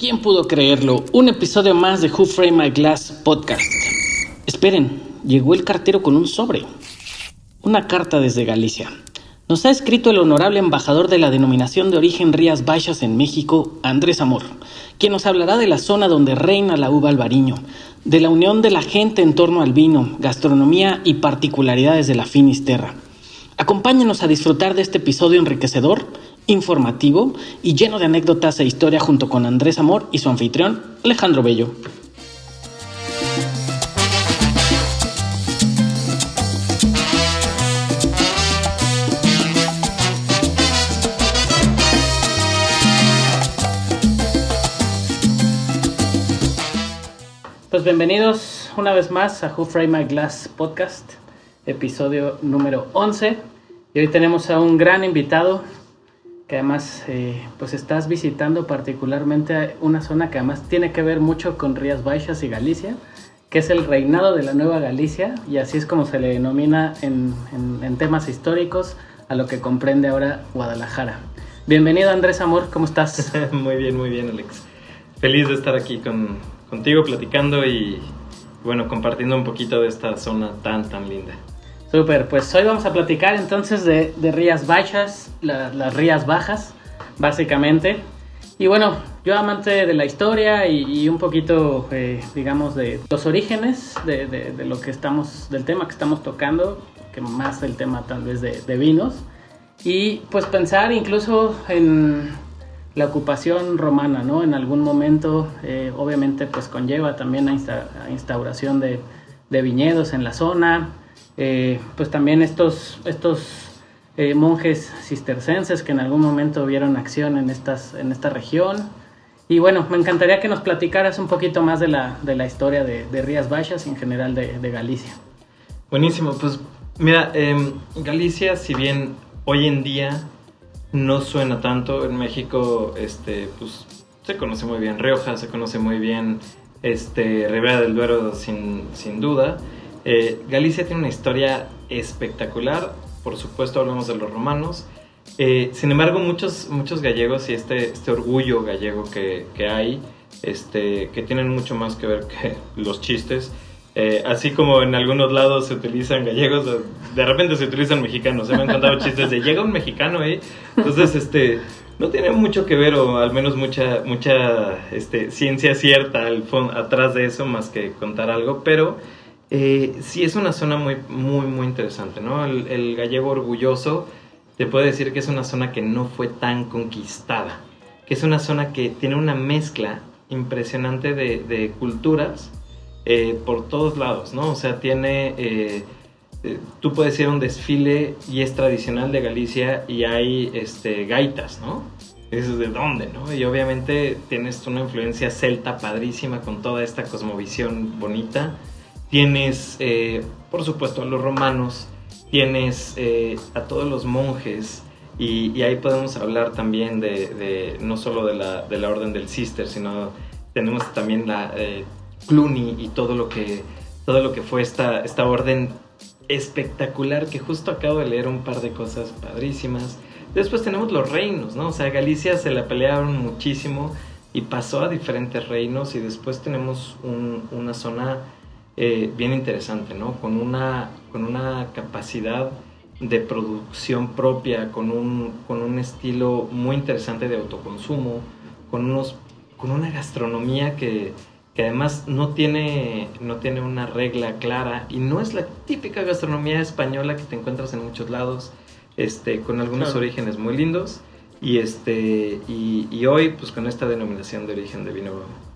¿Quién pudo creerlo? Un episodio más de Who Frame My Glass podcast. Esperen, llegó el cartero con un sobre. Una carta desde Galicia. Nos ha escrito el honorable embajador de la denominación de origen Rías Baixas en México, Andrés Amor, quien nos hablará de la zona donde reina la uva albariño, de la unión de la gente en torno al vino, gastronomía y particularidades de la Finisterra. Acompáñenos a disfrutar de este episodio enriquecedor, informativo y lleno de anécdotas e historia junto con Andrés Amor y su anfitrión, Alejandro Bello. Pues bienvenidos una vez más a Who Frame My Glass podcast, episodio número 11. Y hoy tenemos a un gran invitado que además eh, pues estás visitando particularmente una zona que además tiene que ver mucho con Rías Baixas y Galicia, que es el reinado de la Nueva Galicia y así es como se le denomina en, en temas históricos a lo que comprende ahora Guadalajara. Bienvenido Andrés Amor, ¿cómo estás? muy bien, muy bien Alex. Feliz de estar aquí con, contigo platicando y bueno, compartiendo un poquito de esta zona tan, tan linda. Súper, pues hoy vamos a platicar entonces de, de Rías Baixas, las Rías Bajas, básicamente. Y bueno, yo amante de la historia y, un poquito, eh, digamos, de los orígenes de, de, lo que estamos, del tema que estamos tocando, que más el tema tal vez de, de vinos. Y pues pensar incluso en la ocupación romana, ¿no? En algún momento, eh, obviamente, pues conlleva también la instauración de, viñedos en la zona, eh, pues también estos, estos eh, monjes cistercenses que en algún momento vieron acción en, estas, en esta región. Y bueno, me encantaría que nos platicaras un poquito más de la, de la historia de, Rías Baixas y en general de, Galicia. Buenísimo, pues mira, em, Galicia, si bien hoy en día no suena tanto. En México, este, pues se conoce muy bien Rioja, se conoce muy bien este, Ribera del Duero sin, sin duda. Eh, Galicia tiene una historia espectacular, por supuesto hablamos de los romanos. Eh, sin embargo, muchos, muchos gallegos y este, este orgullo gallego que, que hay, este, que tienen mucho más que ver que los chistes, eh, así como en algunos lados se utilizan gallegos, de repente se utilizan mexicanos. Se me han contado chistes de llega un mexicano ahí. Entonces, este, no tiene mucho que ver, o al menos mucha, mucha este, ciencia cierta al atrás de eso, más que contar algo. Pero eh, sí es una zona muy, muy, muy interesante, ¿no? El, gallego orgulloso te puede decir que es una zona que no fue tan conquistada, que es una zona que tiene una mezcla impresionante de, culturas eh, por todos lados, ¿no? O sea, tiene... Eh, eh, tú puedes ir a un desfile y es tradicional de Galicia y hay este, gaitas, ¿no? es de dónde, ¿no? Y obviamente tienes una influencia celta padrísima con toda esta cosmovisión bonita. Tienes, por supuesto, a los romanos, tienes a todos los monjes, y, ahí podemos hablar también de, no solo de la, de la, orden del Cister, sino tenemos también la, Cluny y todo lo que, todo lo que fue esta, esta orden espectacular que justo acabo de leer un par de cosas padrísimas. Después tenemos los reinos, ¿no? O sea, Galicia se la pelearon muchísimo y pasó a diferentes reinos y después tenemos una zona eh, bien interesante, ¿no? Con una, con una capacidad de producción propia, con un, con un estilo muy interesante de autoconsumo, con, unos, con una gastronomía que, que además no tiene, no tiene una regla clara y no es la típica gastronomía española que te encuentras en muchos lados, este, con algunos orígenes muy lindos. Y, este, y, hoy, pues con esta denominación de origen de vino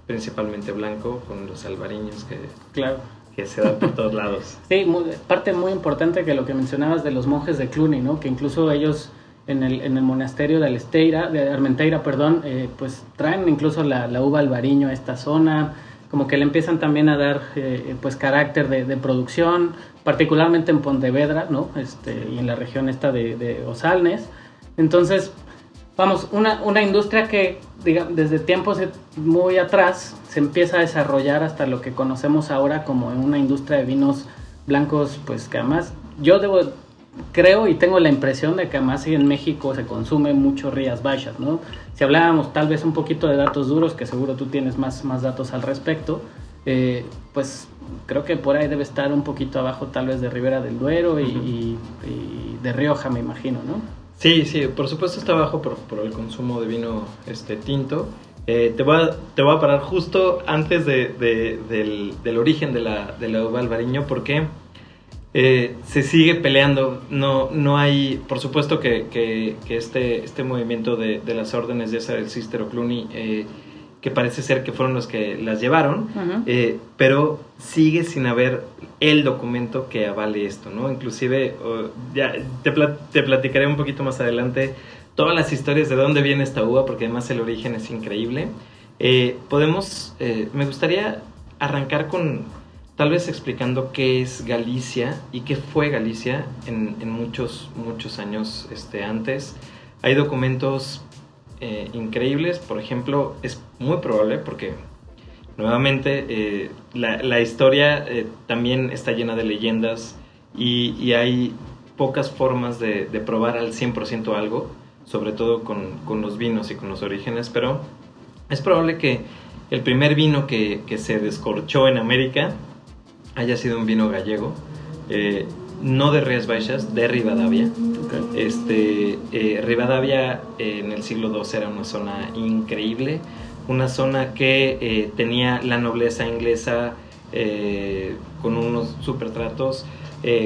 principalmente blanco, con los albariños que, claro. Que se dan por todos lados. Sí, parte muy importante que lo que mencionabas de los monjes de Cluny, ¿no? que incluso ellos en el, en el monasterio de Alesteira, de Armenteira, perdón, eh, pues traen incluso la, la, uva albariño a esta zona, como que le empiezan también a dar eh, pues carácter de, de, producción, particularmente en Pontevedra, ¿no? Este, y en la región esta de, de Osalnes. Entonces, vamos, una, una industria que digamos, desde tiempos muy atrás se empieza a desarrollar hasta lo que conocemos ahora como una industria de vinos blancos, pues que además yo debo creo y tengo la impresión de que además en México se consume mucho Rías Baixas, ¿no? Si hablábamos tal vez un poquito de datos duros, que seguro tú tienes más, más datos al respecto, eh, pues creo que por ahí debe estar un poquito abajo tal vez de Ribera del Duero y, de Rioja, me imagino, ¿no? Sí, sí, por supuesto está abajo por, el consumo de vino este, tinto. Eh, te, voy a, te voy a parar justo antes de, del, del, origen de la, de la uva albariño porque eh, se sigue peleando. No, no hay, por supuesto que, que, este, este movimiento de, de, las órdenes de esa del Cícero Cluny eh, que parece ser que fueron los que las llevaron, eh, pero sigue sin haber el documento que avale esto, ¿no? Inclusive, ya te, te, platicaré un poquito más adelante todas las historias de dónde viene esta uva, porque además el origen es increíble. Eh, podemos, eh, me gustaría arrancar con tal vez explicando qué es Galicia y qué fue Galicia en, en muchos, muchos años este, antes. Hay documentos eh, increíbles. Por ejemplo, es muy probable porque nuevamente eh, la, historia eh, también está llena de leyendas y, hay pocas formas de, probar al 100% algo, sobre todo con, los vinos y con los orígenes, pero es probable que el primer vino que, se descorchó en América haya sido un vino gallego no de Rías Baixas, de Rivadavia. Este, eh, Rivadavia eh, en el siglo II era una zona increíble, una zona que eh, tenía la nobleza inglesa con unos super tratos,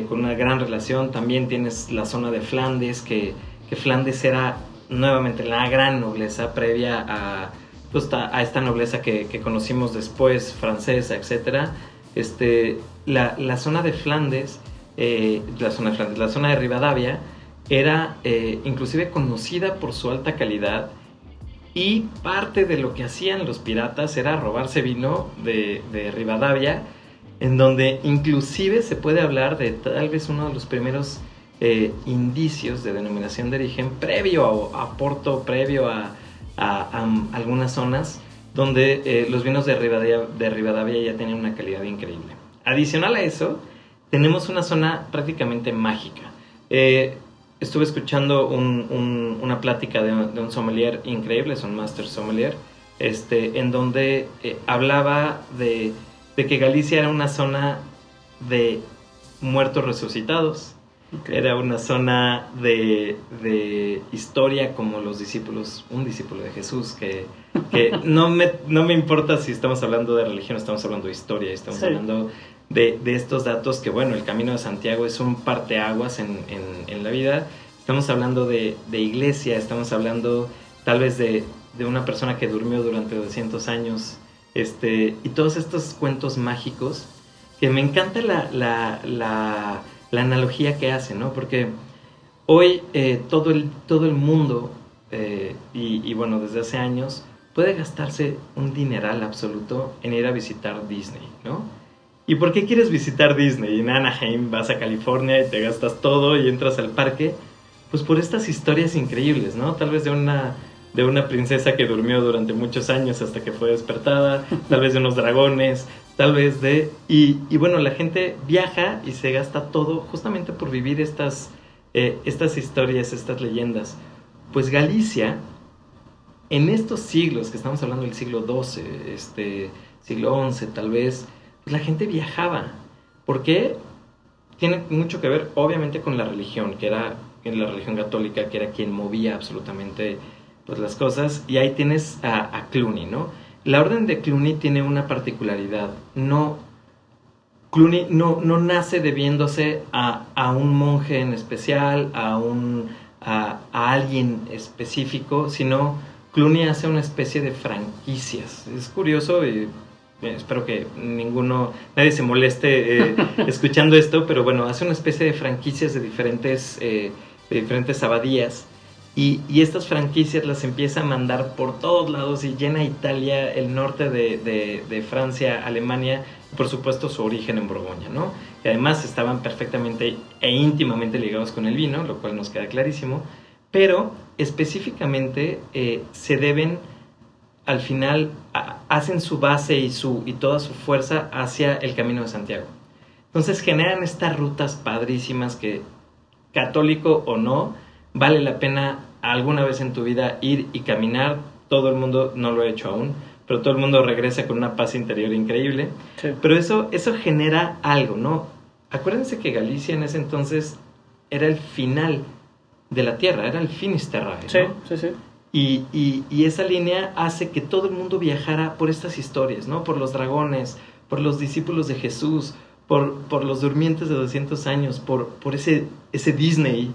con una gran relación. También tienes la zona de Flandes, que, Flandes era nuevamente la gran nobleza previa a, pues, a esta nobleza que, que, conocimos después, francesa, etc. Este, la, la zona de Flandes eh, la, zona de la zona de Rivadavia, era eh, inclusive conocida por su alta calidad y parte de lo que hacían los piratas era robarse vino de, Rivadavia, en donde inclusive se puede hablar de tal vez uno de los primeros eh, indicios de denominación de origen previo a, Porto, previo a, algunas zonas donde los vinos de Rivadavia, de ya tenían una calidad increíble. Adicional a eso, tenemos una zona prácticamente mágica. Eh, estuve escuchando una plática de, un sommelier increíble, es un master sommelier, este, en donde eh, hablaba de, que Galicia era una zona de muertos resucitados. Era una zona de, historia como los discípulos, un discípulo de Jesús, que, no, me, no me importa si estamos hablando de religión, estamos hablando de historia, estamos hablando de, estos datos que, bueno, el Camino de Santiago es un parteaguas en, en, la vida. Estamos hablando de, iglesia, estamos hablando tal vez de, una persona que durmió durante 200 años, este, y todos estos cuentos mágicos, que me encanta la, la, la, analogía que hace, ¿no? Porque hoy eh, todo, el, todo el mundo, eh, y, y bueno, desde hace años, puede gastarse un dineral absoluto en ir a visitar Disney, ¿no? ¿Y por qué quieres visitar Disney? En Anaheim vas a California y te gastas todo y entras al parque. Pues por estas historias increíbles, ¿no? Tal vez de una, de una princesa que durmió durante muchos años hasta que fue despertada, tal vez de unos dragones, tal vez de... Y, bueno, la gente viaja y se gasta todo justamente por vivir estas, eh, estas historias, estas leyendas. Pues Galicia, en estos siglos, que estamos hablando del siglo XII, este, siglo XI tal vez, la gente viajaba. ¿Por qué? Tiene mucho que ver, obviamente, con la religión, que era la religión católica, que era quien movía absolutamente pues, las cosas. Y ahí tienes a, Cluny, ¿no? La orden de Cluny tiene una particularidad. No, Cluny no, no nace debiéndose a, a, un monje en especial, a, un, a, alguien específico, sino Cluny hace una especie de franquicias. Es curioso y espero que ninguno, nadie se moleste eh, escuchando esto, pero bueno, hace una especie de franquicias de diferentes, eh, de diferentes abadías y, y, estas franquicias las empieza a mandar por todos lados y llena Italia, el norte de, de, de Francia, Alemania y por supuesto su origen en Borgoña, ¿no? Y además estaban perfectamente e íntimamente ligados con el vino, lo cual nos queda clarísimo, pero específicamente se deben al final hacen su base y, su, y toda su fuerza hacia el Camino de Santiago. Entonces generan estas rutas padrísimas que católico o no, vale la pena alguna vez en tu vida ir y caminar. Todo el mundo no lo ha hecho aún, pero todo el mundo regresa con una paz interior increíble. Sí. Pero eso, eso genera algo, ¿no? Acuérdense que Galicia en ese entonces era el final de la tierra, era el Finisterrae, ¿no? Sí, sí, sí. Y, y- y esa línea hace que todo el mundo viajara por estas historias, ¿no? Por los dragones, por los discípulos de Jesús, por, por los durmientes de 200 años, por, por ese, ese Disney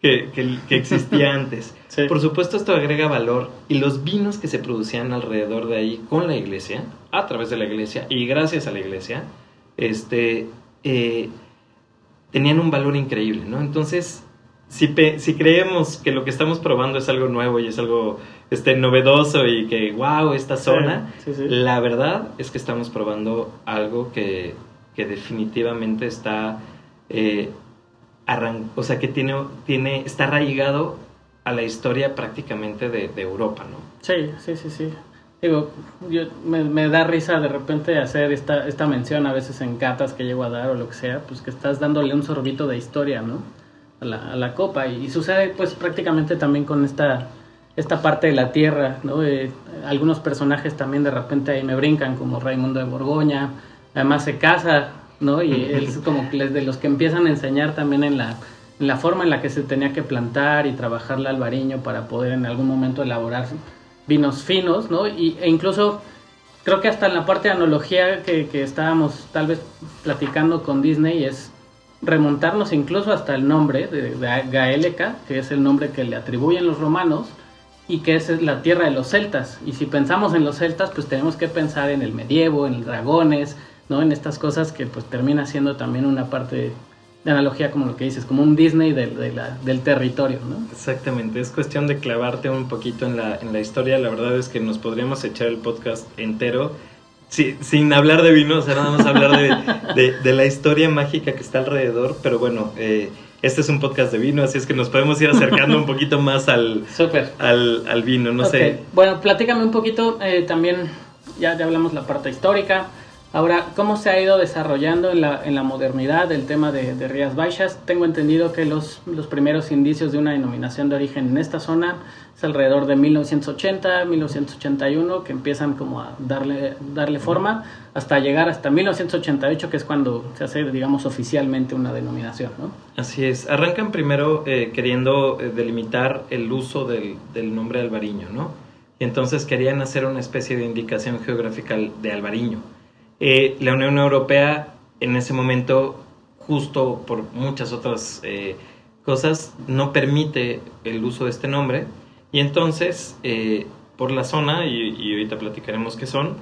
que, que- que existía antes. Sí. Por supuesto esto agrega valor y los vinos que se producían alrededor de ahí con la iglesia, a través de la iglesia y gracias a la iglesia, este, eh, tenían un valor increíble, ¿no? Entonces, si, si creemos que lo que estamos probando es algo nuevo y es algo este, novedoso y que, wow, esta zona, Sí, sí. la verdad es que estamos probando algo que, que definitivamente está, eh, arran- o sea, que tiene, tiene, está arraigado a la historia prácticamente de, de Europa, ¿no? Sí, sí, sí, sí. Digo, yo, me, me da risa de repente hacer esta, esta mención a veces en catas que llego a dar o lo que sea, pues que estás dándole un sorbito de historia, ¿no? A la, a la copa. Y, sucede pues prácticamente también con esta, esta parte de la tierra, ¿no? Eh, algunos personajes también de repente ahí me brincan, como Raimundo de Borgoña. Además se casa, ¿no? Y él es como de los que empiezan a enseñar también en la, en la forma en la que se tenía que plantar y trabajar el albariño para poder en algún momento elaborar vinos finos, ¿no? Y, e incluso creo que hasta en la parte de analogía que, que estábamos tal vez platicando con Disney es remontarnos incluso hasta el nombre de, de que es el nombre que le atribuyen los romanos y que es la tierra de los celtas. Y si pensamos en los celtas, pues tenemos que pensar en el medievo, en los dragones, ¿no? En estas cosas que pues termina siendo también una parte de analogía como lo que dices, como un Disney del, del territorio, ¿no? Exactamente, es cuestión de clavarte un poquito en la, en la historia. La verdad es que nos podríamos echar el podcast entero sí, sin hablar de vino, o sea, nada más hablar de, de- de la historia mágica que está alrededor. Pero bueno, eh, este es un podcast de vino, así es que nos podemos ir acercando un poquito más al, Súper. al, al vino, no sé. Bueno, platícame un poquito eh, también, ya, ya hablamos la parte histórica. Ahora, ¿cómo se ha ido desarrollando en la, en la modernidad el tema de, de Rías Baixas? Tengo entendido que los, los primeros indicios de una denominación de origen en esta zona es alrededor de 1980, 1981, que empiezan como a darle, darle forma, hasta llegar hasta 1988, que es cuando se hace, digamos, oficialmente una denominación, ¿no? Así es, arrancan primero eh, queriendo eh, delimitar el uso del, del nombre albariño, ¿no? Y entonces querían hacer una especie de indicación geográfica de albariño. Eh, la Unión Europea en ese momento, justo por muchas otras eh, cosas, no permite el uso de este nombre. Y entonces, eh, por la zona, y, y ahorita platicaremos qué son,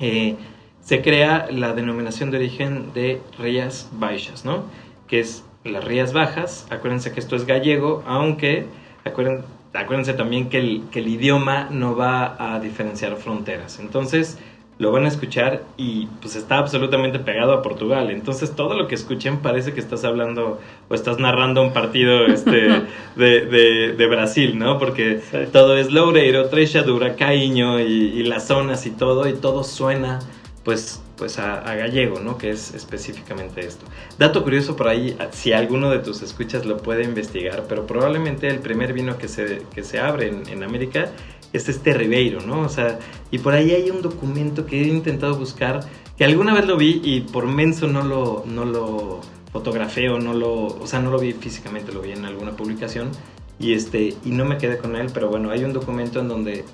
eh, se crea la denominación de origen de Rías Baixas, ¿no? Que es las Rías Bajas. Acuérdense que esto es gallego, aunque acuérden- acuérdense también que el, que el idioma no va a diferenciar fronteras. Entonces, lo van a escuchar y pues está absolutamente pegado a Portugal. Entonces, todo lo que escuchen parece que estás hablando o estás narrando un partido este, de, de- de Brasil, ¿no? Porque Sí. todo es Loureiro, Treixadura, Caíño y, y las zonas y todo, y todo suena pues, pues a, a gallego, ¿no? Que es específicamente esto. Dato curioso por ahí, si alguno de tus escuchas lo puede investigar, pero probablemente el primer vino que se, que se abre en, en América es este Ribeiro, ¿no? O sea, y por ahí hay un documento que he intentado buscar, que alguna vez lo vi y por menso no lo, no lo fotografié o no lo, o sea, no lo vi físicamente, lo vi en alguna publicación y este, y no me quedé con él, pero bueno, hay un documento en donde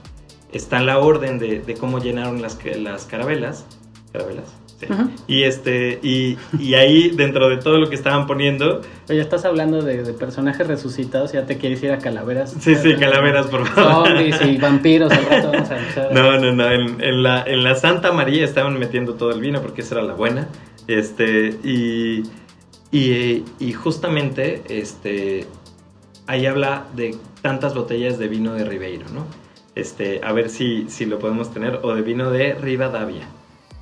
está la orden de, de cómo llenaron las, las carabelas, carabelas, Ujú. Y este, y, y ahí dentro de todo lo que estaban poniendo, Oye, estás hablando de, de personajes resucitados, ya te quieres ir a calaveras. sí, sí, calaveras, por favor. Zombies y vampiros, al rato vamos a empezar. No, no, no. En, en la, en la Santa María estaban metiendo todo el vino porque esa era la buena. Este, y, y, y justamente, este, ahí habla de tantas botellas de vino de Ribeiro, ¿no? Este, a ver si, si lo podemos tener, o de vino de Rivadavia.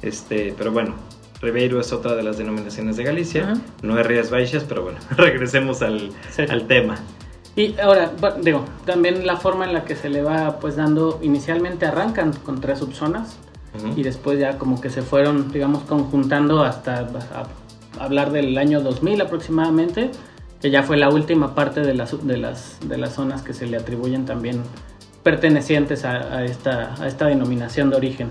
Este, pero bueno, Ribeiro es otra de las denominaciones de Galicia, Ajá. no es Rías Baixas, pero bueno, regresemos al, Sí. al tema. Y ahora, digo, también la forma en la que se le va pues dando, inicialmente arrancan con tres subzonas y después ya como que se fueron, digamos, conjuntando hasta a- hablar del año 2000 aproximadamente, que ya fue la última parte de las, de las, de las zonas que se le atribuyen también pertenecientes a, esta, a esta denominación de origen.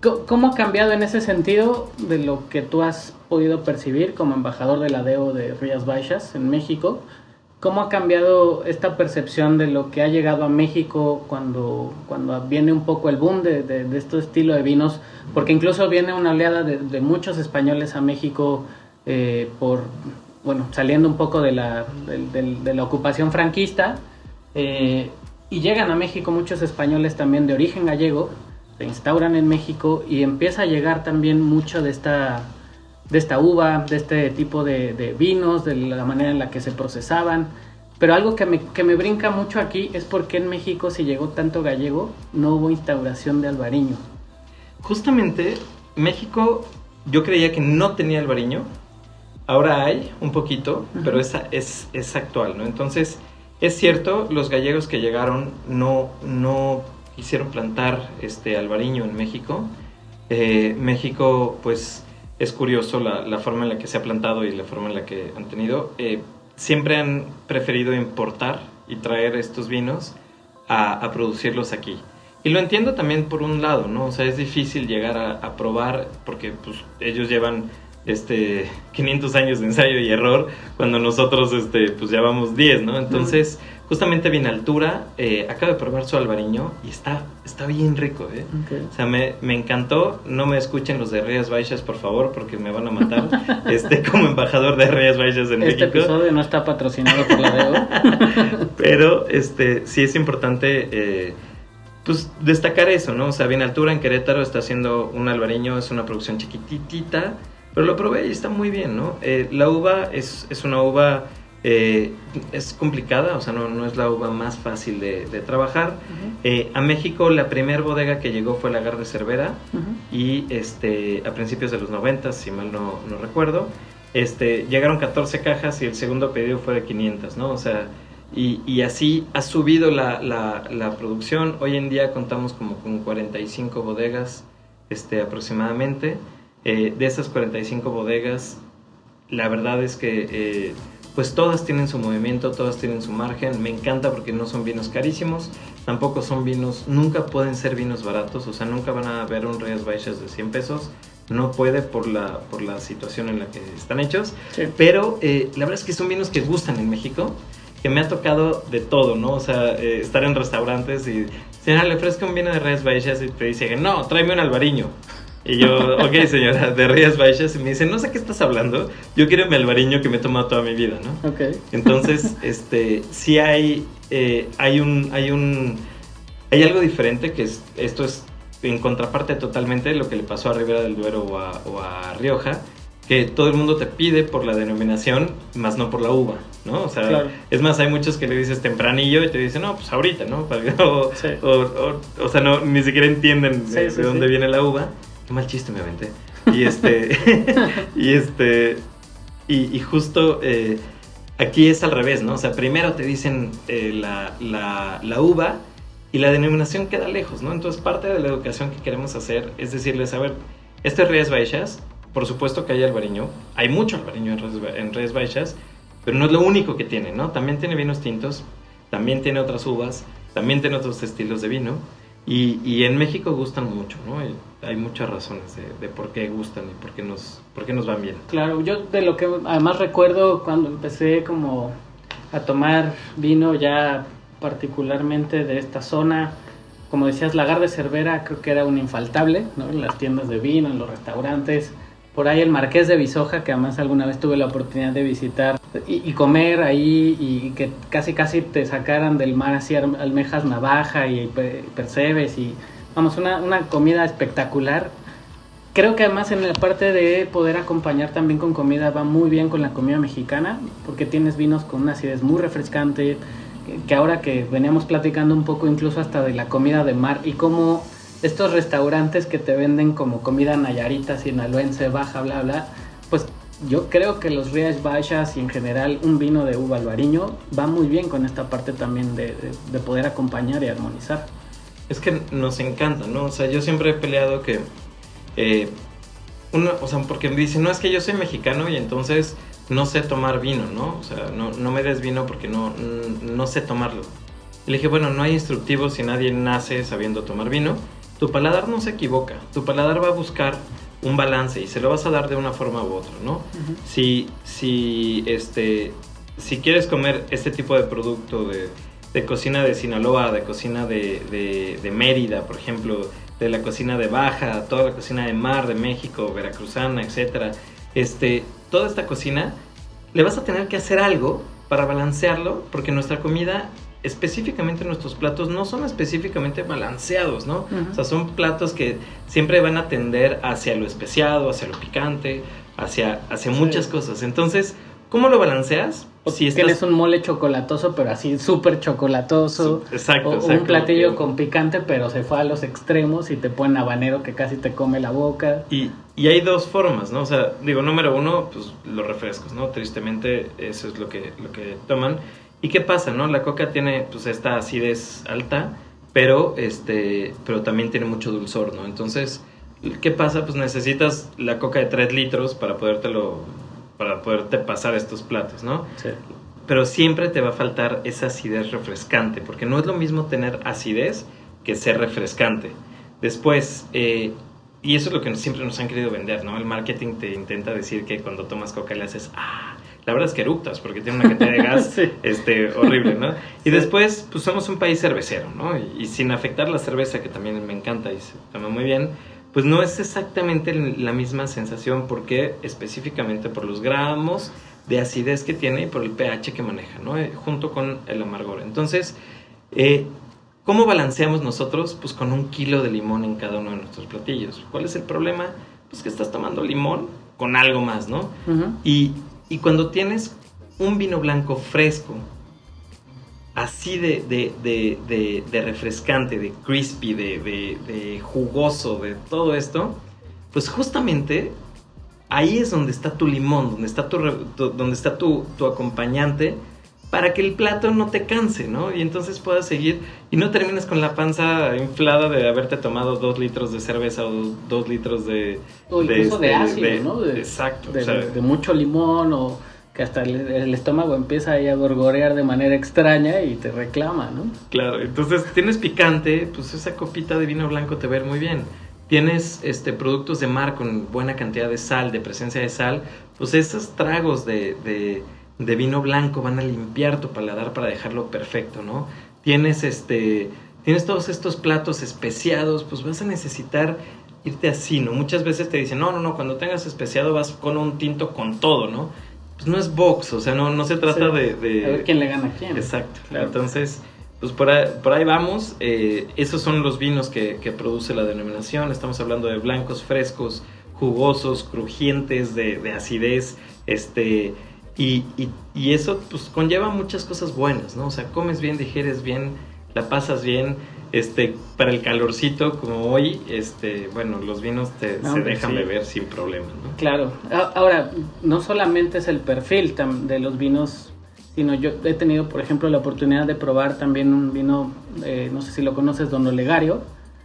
¿Cómo ha cambiado en ese sentido de lo que tú has podido percibir como embajador de la DEO de Rías Baixas en México? ¿Cómo ha cambiado esta percepción de lo que ha llegado a México cuando, cuando viene un poco el boom de, de, este estilo de vinos? Porque incluso viene una oleada de, muchos españoles a México eh, por, bueno, saliendo un poco de la, de, la ocupación franquista. Eh, y llegan a México muchos españoles también de origen gallego, se instauran en México y empieza a llegar también mucho de esta de esta uva, de este tipo de, vinos, de la manera en la que se procesaban. Pero algo que me, que me brinca mucho aquí es porque en México si llegó tanto gallego no hubo instauración de albariño. Justamente México yo creía que no tenía albariño, ahora hay un poquito, pero esa es, es actual, ¿no? Entonces, es cierto, los gallegos que llegaron no, no quisieron plantar este albariño en México. Eh, México, pues, es curioso la, forma en la que se ha plantado y la forma en la que han tenido. Eh, siempre han preferido importar y traer estos vinos a, producirlos aquí. Y lo entiendo también por un lado, ¿no? O sea, es difícil llegar a, probar porque pues, ellos llevan este 500 años de ensayo y error cuando nosotros este pues llevamos 10 no entonces justamente bien altura eh, acabo de probar su albariño y está está bien rico ¿eh? o sea me, me, encantó no me escuchen los de Rías Baixas por favor porque me van a matar este como embajador de Rías Baixas en este México este episodio no está patrocinado por la DEO pero este sí es importante eh, pues destacar eso, ¿no? O sea, bien altura en Querétaro está haciendo un albariño, es una producción chiquitita, pero lo probé y está muy bien, ¿no? Eh, la uva es, es una uva, eh, es complicada, o sea, no, no, es la uva más fácil de, de trabajar. Eh, a México la primera bodega que llegó fue la de Cervera y este, a principios de los 90, si mal no, no, recuerdo, este, llegaron 14 cajas y el segundo pedido fue de 500, ¿no? O sea, y, y así ha subido la, la, la, producción. Hoy en día contamos como con 45 bodegas este, aproximadamente. Eh, de esas 45 bodegas, la verdad es que eh, pues todas tienen su movimiento, todas tienen su margen. Me encanta porque no son vinos carísimos, tampoco son vinos, nunca pueden ser vinos baratos, o sea, nunca van a haber un Rías Baixas de 100 pesos. No puede por la, por la situación en la que están hechos. Pero eh, la verdad es que son vinos que gustan en México que me ha tocado de todo, ¿no? O sea, estar en restaurantes y, señora, le ofrezco un vino de Rías Baixas y te dice, no, tráeme un albariño. Y yo, ok, señora, de Rías Baixas. Y me dice, no sé qué estás hablando. Yo quiero mi albariño que me he tomado toda mi vida, ¿no? Ok. Entonces, este, sí hay, eh, hay un, hay un, hay algo diferente que es, esto es en contraparte totalmente lo que le pasó a Ribera del Duero o a, o a Rioja, que todo el mundo te pide por la denominación, más no por la uva, ¿no? O sea, es más, hay muchos que le dices tempranillo y te dicen, no, pues ahorita, ¿no? O, o, o, sea, no, ni siquiera entienden de, dónde viene la uva mal chiste me aventé. Y este, y este, y, justo eh, aquí es al revés, ¿no? O sea, primero te dicen eh, la, la, uva y la denominación queda lejos, ¿no? Entonces parte de la educación que queremos hacer es decirles, a ver, este es Rías Baixas, por supuesto que hay albariño, hay mucho albariño en Rías Baixas, pero no es lo único que tiene, ¿no? También tiene vinos tintos, también tiene otras uvas, también tiene otros estilos de vino. Y, y en México gustan mucho, ¿no? hay muchas razones de, por qué gustan y por qué, nos, por qué nos van bien. Claro, yo de lo que además recuerdo cuando empecé como a tomar vino ya particularmente de esta zona, como decías, Lagar de Cervera creo que era un infaltable, ¿no? En las tiendas de vino, en los restaurantes. Por ahí el Marqués de Bisoja, que además alguna vez tuve la oportunidad de visitar y, comer ahí y que casi casi te sacaran del mar así almejas navaja y percebes y Vamos, una, una comida espectacular. Creo que además en la parte de poder acompañar también con comida va muy bien con la comida mexicana, porque tienes vinos con una acidez muy refrescante, que ahora que veníamos platicando un poco incluso hasta de la comida de mar y cómo estos restaurantes que te venden como comida nayarita, sinaloense, baja, bla, bla, pues yo creo que los Rías Baixas y en general un vino de uva albariño va muy bien con esta parte también de, de poder acompañar y armonizar es que nos encanta, ¿no? O sea, yo siempre he peleado que, eh, uno, o sea, porque me dicen, no es que yo soy mexicano y entonces no sé tomar vino, ¿no? O sea, no, no me des vino porque no, no sé tomarlo. Y le dije, bueno, no hay instructivos si nadie nace sabiendo tomar vino. Tu paladar no se equivoca, tu paladar va a buscar un balance y se lo vas a dar de una forma u otra, ¿no? si, si, este, si quieres comer este tipo de producto de, de cocina de Sinaloa, de cocina de, de, de, Mérida, por ejemplo, de la cocina de Baja, toda la cocina de mar de México, veracruzana, etcétera, este, toda esta cocina, le vas a tener que hacer algo para balancearlo, porque nuestra comida específicamente nuestros platos no son específicamente balanceados, ¿no? O sea, son platos que siempre van a tender hacia lo especiado, hacia lo picante, hacia, hacia muchas cosas. Entonces, ¿cómo lo balanceas? si estás... Tienes un mole chocolatoso, pero así súper chocolatoso. Exacto, o, un platillo con picante, pero se fue a los extremos y te ponen habanero que casi te come la boca. Y, y hay dos formas, ¿no? O sea, digo, número uno, pues los refrescos, ¿no? Tristemente, eso es lo que, lo que toman. ¿Y qué pasa, no? La coca tiene pues esta acidez alta, pero este, pero también tiene mucho dulzor, ¿no? Entonces, ¿qué pasa? Pues necesitas la coca de 3 litros para podértelo para poderte pasar estos platos, ¿no? Sí. Pero siempre te va a faltar esa acidez refrescante, porque no es lo mismo tener acidez que ser refrescante. Después, eh, y eso es lo que siempre nos han querido vender, ¿no? El marketing te intenta decir que cuando tomas coca le haces, ah, la verdad es que eructas porque tiene una cantidad de gas este, horrible, ¿no? Y después, pues somos un país cervecero, ¿no? Y, sin afectar la cerveza, que también me encanta y se toma muy bien, pues no es exactamente la misma sensación porque específicamente por los gramos de acidez que tiene y por el pH que maneja, ¿no? Eh, junto con el amargor. Entonces, eh, ¿cómo balanceamos nosotros? Pues con un kilo de limón en cada uno de nuestros platillos. ¿Cuál es el problema? Pues que estás tomando limón con algo más, ¿no? Y y cuando tienes un vino blanco fresco, así de, de, refrescante, de crispy, de, jugoso, de todo esto, pues justamente ahí es donde está tu limón, donde está tu, donde está tu, tu, acompañante, para que el plato no te canse, ¿no? Y entonces puedas seguir y no termines con la panza inflada de haberte tomado dos litros de cerveza o dos, litros de... O incluso de, este, ácido, ¿no? exacto. De, mucho limón o que hasta el, estómago empieza ahí a gorgorear de manera extraña y te reclama, ¿no? Claro, entonces tienes picante, pues esa copita de vino blanco te va a muy bien. Tienes este, productos de mar con buena cantidad de sal, de presencia de sal, pues esos tragos de de vino blanco van a limpiar tu paladar para dejarlo perfecto, ¿no? Tienes este tienes todos estos platos especiados, pues vas a necesitar irte así, ¿no? Muchas veces te dicen, "No, no, no, cuando tengas especiado vas con un tinto con todo, ¿no?" Pues no es box, o sea, no, no se trata de, A ver quién le gana a quién. Exacto. Entonces, pues por ahí, por ahí vamos. Eh, esos son los vinos que, que, produce la denominación. Estamos hablando de blancos frescos, jugosos, crujientes, de, de acidez, este y, y, eso pues conlleva muchas cosas buenas, ¿no? O sea, comes bien, digieres bien, la pasas bien, este, para el calorcito como hoy, este, bueno, los vinos te, se dejan beber sin problema, ¿no? Claro. Ahora, no solamente es el perfil de los vinos, sino yo he tenido, por ejemplo, la oportunidad de probar también un vino, eh, no sé si lo conoces, Don Olegario.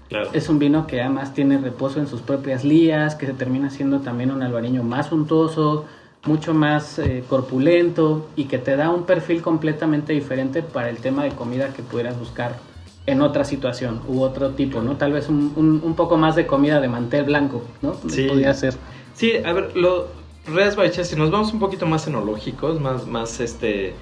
Claro. Es un vino que además tiene reposo en sus propias lías, que se termina siendo también un albariño más untuoso, mucho más eh, corpulento y que te da un perfil completamente diferente para el tema de comida que pudieras buscar en otra situación u otro tipo, ¿no? Tal vez un, un, poco más de comida de mantel blanco, ¿no? Sí. Podría ser. Sí, a ver, lo, Reas Baixas, si nos vamos un poquito más enológicos, más, más este,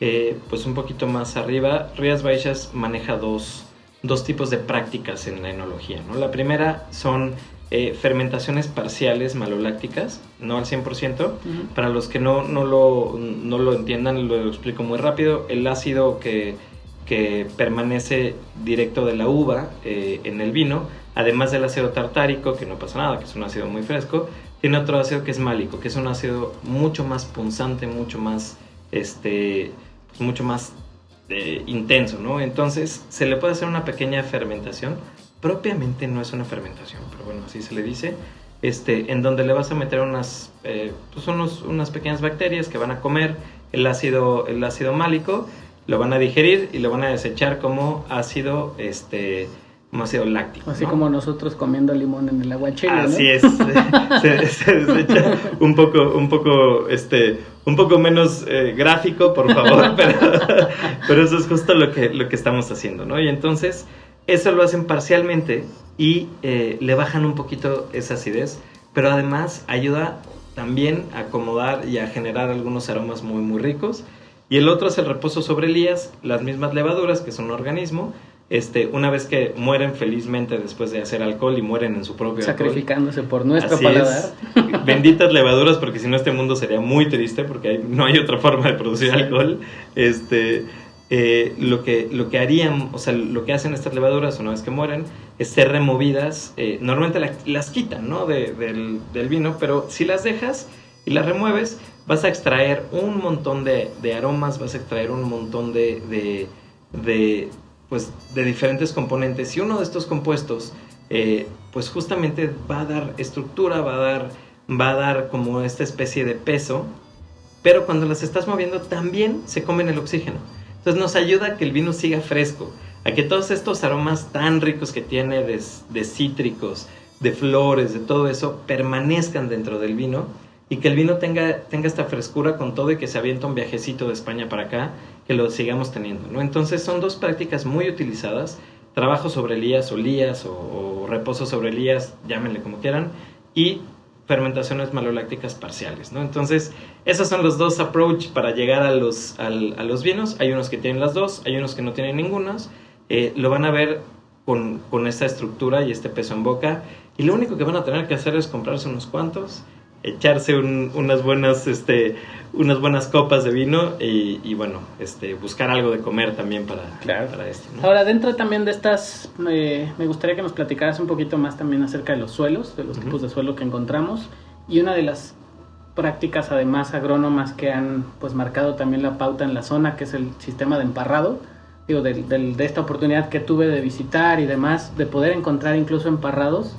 eh, pues un poquito más arriba, Rías Baixas maneja dos, dos tipos de prácticas en la enología, ¿no? La primera son eh, fermentaciones parciales malolácticas, no al 100%. Para los que no, no, lo, no, lo, entiendan, lo explico muy rápido. El ácido que, que permanece directo de la uva eh, en el vino, además del ácido tartárico, que no pasa nada, que es un ácido muy fresco, tiene otro ácido que es málico, que es un ácido mucho más punzante, mucho más, este, pues mucho más eh, intenso, ¿no? Entonces se le puede hacer una pequeña fermentación propiamente no es una fermentación, pero bueno, así se le dice, este, en donde le vas a meter unas, eh, pues unos, unas pequeñas bacterias que van a comer el ácido, el ácido málico, lo van a digerir y lo van a desechar como ácido este, como ácido láctico. Así ¿no? como nosotros comiendo limón en el agua chile, Así ¿no? es. se, se- se echa un poco, un poco, este, un poco menos eh, gráfico, por favor, pero, pero eso es justo lo que, lo que estamos haciendo, ¿no? Y entonces, eso lo hacen parcialmente y eh, le bajan un poquito esa acidez, pero además ayuda también a acomodar y a generar algunos aromas muy, muy ricos. Y el otro es el reposo sobre elías, las mismas levaduras, que son un organismo, este, una vez que mueren felizmente después de hacer alcohol y mueren en su propio alcohol. Sacrificándose por nuestro Así paladar. es. Benditas levaduras, porque si no este mundo sería muy triste, porque hay- no hay otra forma de producir Sí. alcohol. Este, eh, lo, que, lo que harían, o sea, lo que hacen estas levaduras una vez que mueren, es ser removidas. eh, normalmente la- las quitan, ¿no? De- del, del vino, pero si las dejas y las remueves, vas a extraer un montón de, de aromas, vas a extraer un montón de, de, pues, de diferentes componentes. Y uno de estos compuestos, eh, pues justamente va a dar estructura, va a dar, va a dar como esta especie de peso, pero cuando las estás moviendo también se comen el oxígeno. Entonces nos ayuda a que el vino siga fresco, a que todos estos aromas tan ricos que tiene de, cítricos, de flores, de todo eso, permanezcan dentro del vino y que el vino tenga, esta frescura con todo y que se avienta un viajecito de España para acá, que lo sigamos teniendo. ¿no? Entonces son dos prácticas muy utilizadas, trabajo sobre elías o lías o, o reposo sobre elías, llámenle como quieran, y fermentaciones malolácticas parciales, ¿no? Entonces, esos son los dos approach para llegar a los, al- a los vinos. Hay unos que tienen las dos, hay unos que no tienen ningunas. Eh, lo van a ver con, con esta estructura y este peso en boca. Y lo único que van a tener que hacer es comprarse unos cuantos, echarse un- unas, buenas, este, unas buenas copas de vino y, y, bueno, este, buscar algo de comer también para, Claro. para esto, ¿no? Ahora, dentro también de estas, eh, me gustaría que nos platicaras un poquito más también acerca de los suelos, de los Ujú. tipos de suelo que encontramos. Y una de las prácticas, además, agrónomas que han pues marcado también la pauta en la zona, que es el sistema de emparrado. Digo, del- del- de esta oportunidad que tuve de visitar y demás, de poder encontrar incluso emparrados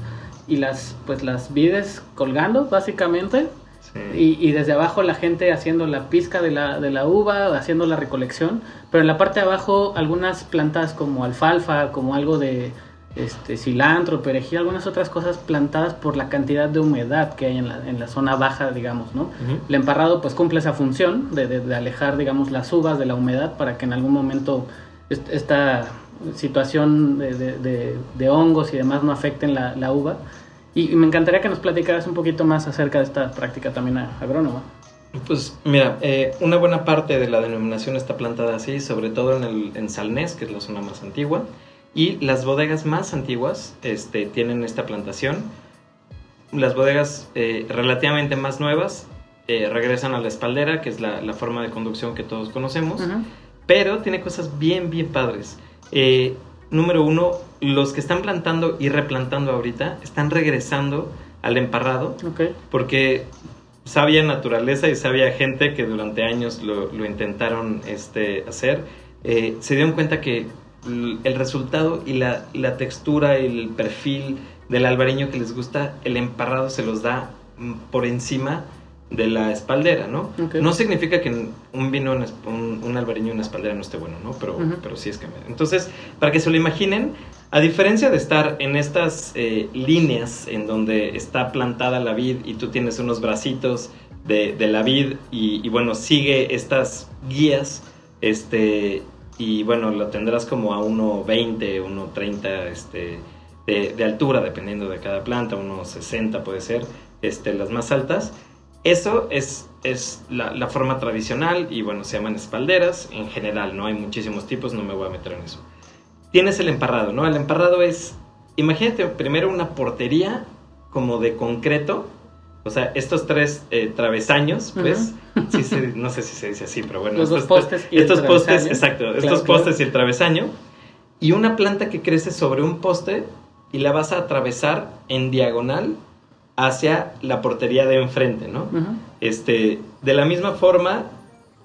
y las, pues, las vides colgando, básicamente. Sí. Y, y desde abajo la gente haciendo la pizca de la, de la uva, haciendo la recolección, pero en la parte de abajo algunas plantas como alfalfa, como algo de este, cilantro, perejil, algunas otras cosas plantadas por la cantidad de humedad que hay en la, en la zona baja, digamos, ¿no? El emparrado pues cumple esa función de, de- de alejar, digamos, las uvas de la humedad para que en algún momento est- esta situación de, de- de- hongos y demás no afecten la, la uva. Y, y me encantaría que nos platicaras un poquito más acerca de esta práctica también a- agrónoma. Pues mira, eh, una buena parte de la denominación está plantada así, sobre todo en, el, en Salnés, que es la zona más antigua, y las bodegas más antiguas este, tienen esta plantación. Las bodegas eh, relativamente más nuevas eh, regresan a la espaldera, que es la, la forma de conducción que todos conocemos, Ujú. pero tiene cosas bien, bien padres. Eh, número uno, los que están plantando y replantando ahorita están regresando al emparrado porque sabia naturaleza y sabia gente que durante años lo, lo intentaron este, hacer, eh, se dieron cuenta que el resultado y la, la textura y el perfil del albariño que les gusta, el emparrado se los da mm, por encima de la espaldera, ¿no? No significa que un vino, un, un albariño en espaldera no esté bueno, ¿no? Pero, pero sí es que... Entonces, para que se lo imaginen, a diferencia de estar en estas eh, líneas en donde está plantada la vid y tú tienes unos bracitos de, de la vid y, y, bueno, sigue estas guías, este, y bueno, lo tendrás como a 1,20, 1,30 este, de, de altura, dependiendo de cada planta, 1,60 puede ser, este, las más altas. Eso es, es la, la forma tradicional y bueno, se llaman espalderas en general, ¿no? Hay muchísimos tipos, no me voy a meter en eso. Tienes el emparrado, ¿no? El emparrado es, imagínate primero una portería como de concreto, o sea, estos tres eh, travesaños, pues, sí se- no sé si se dice así, pero bueno. Los dos estos, postes y el postes, exacto, Claro, estos claro. postes y el travesaño, y una planta que crece sobre un poste y la vas a atravesar en diagonal hacia la portería de enfrente, ¿no? Ujú. Este, de la misma forma,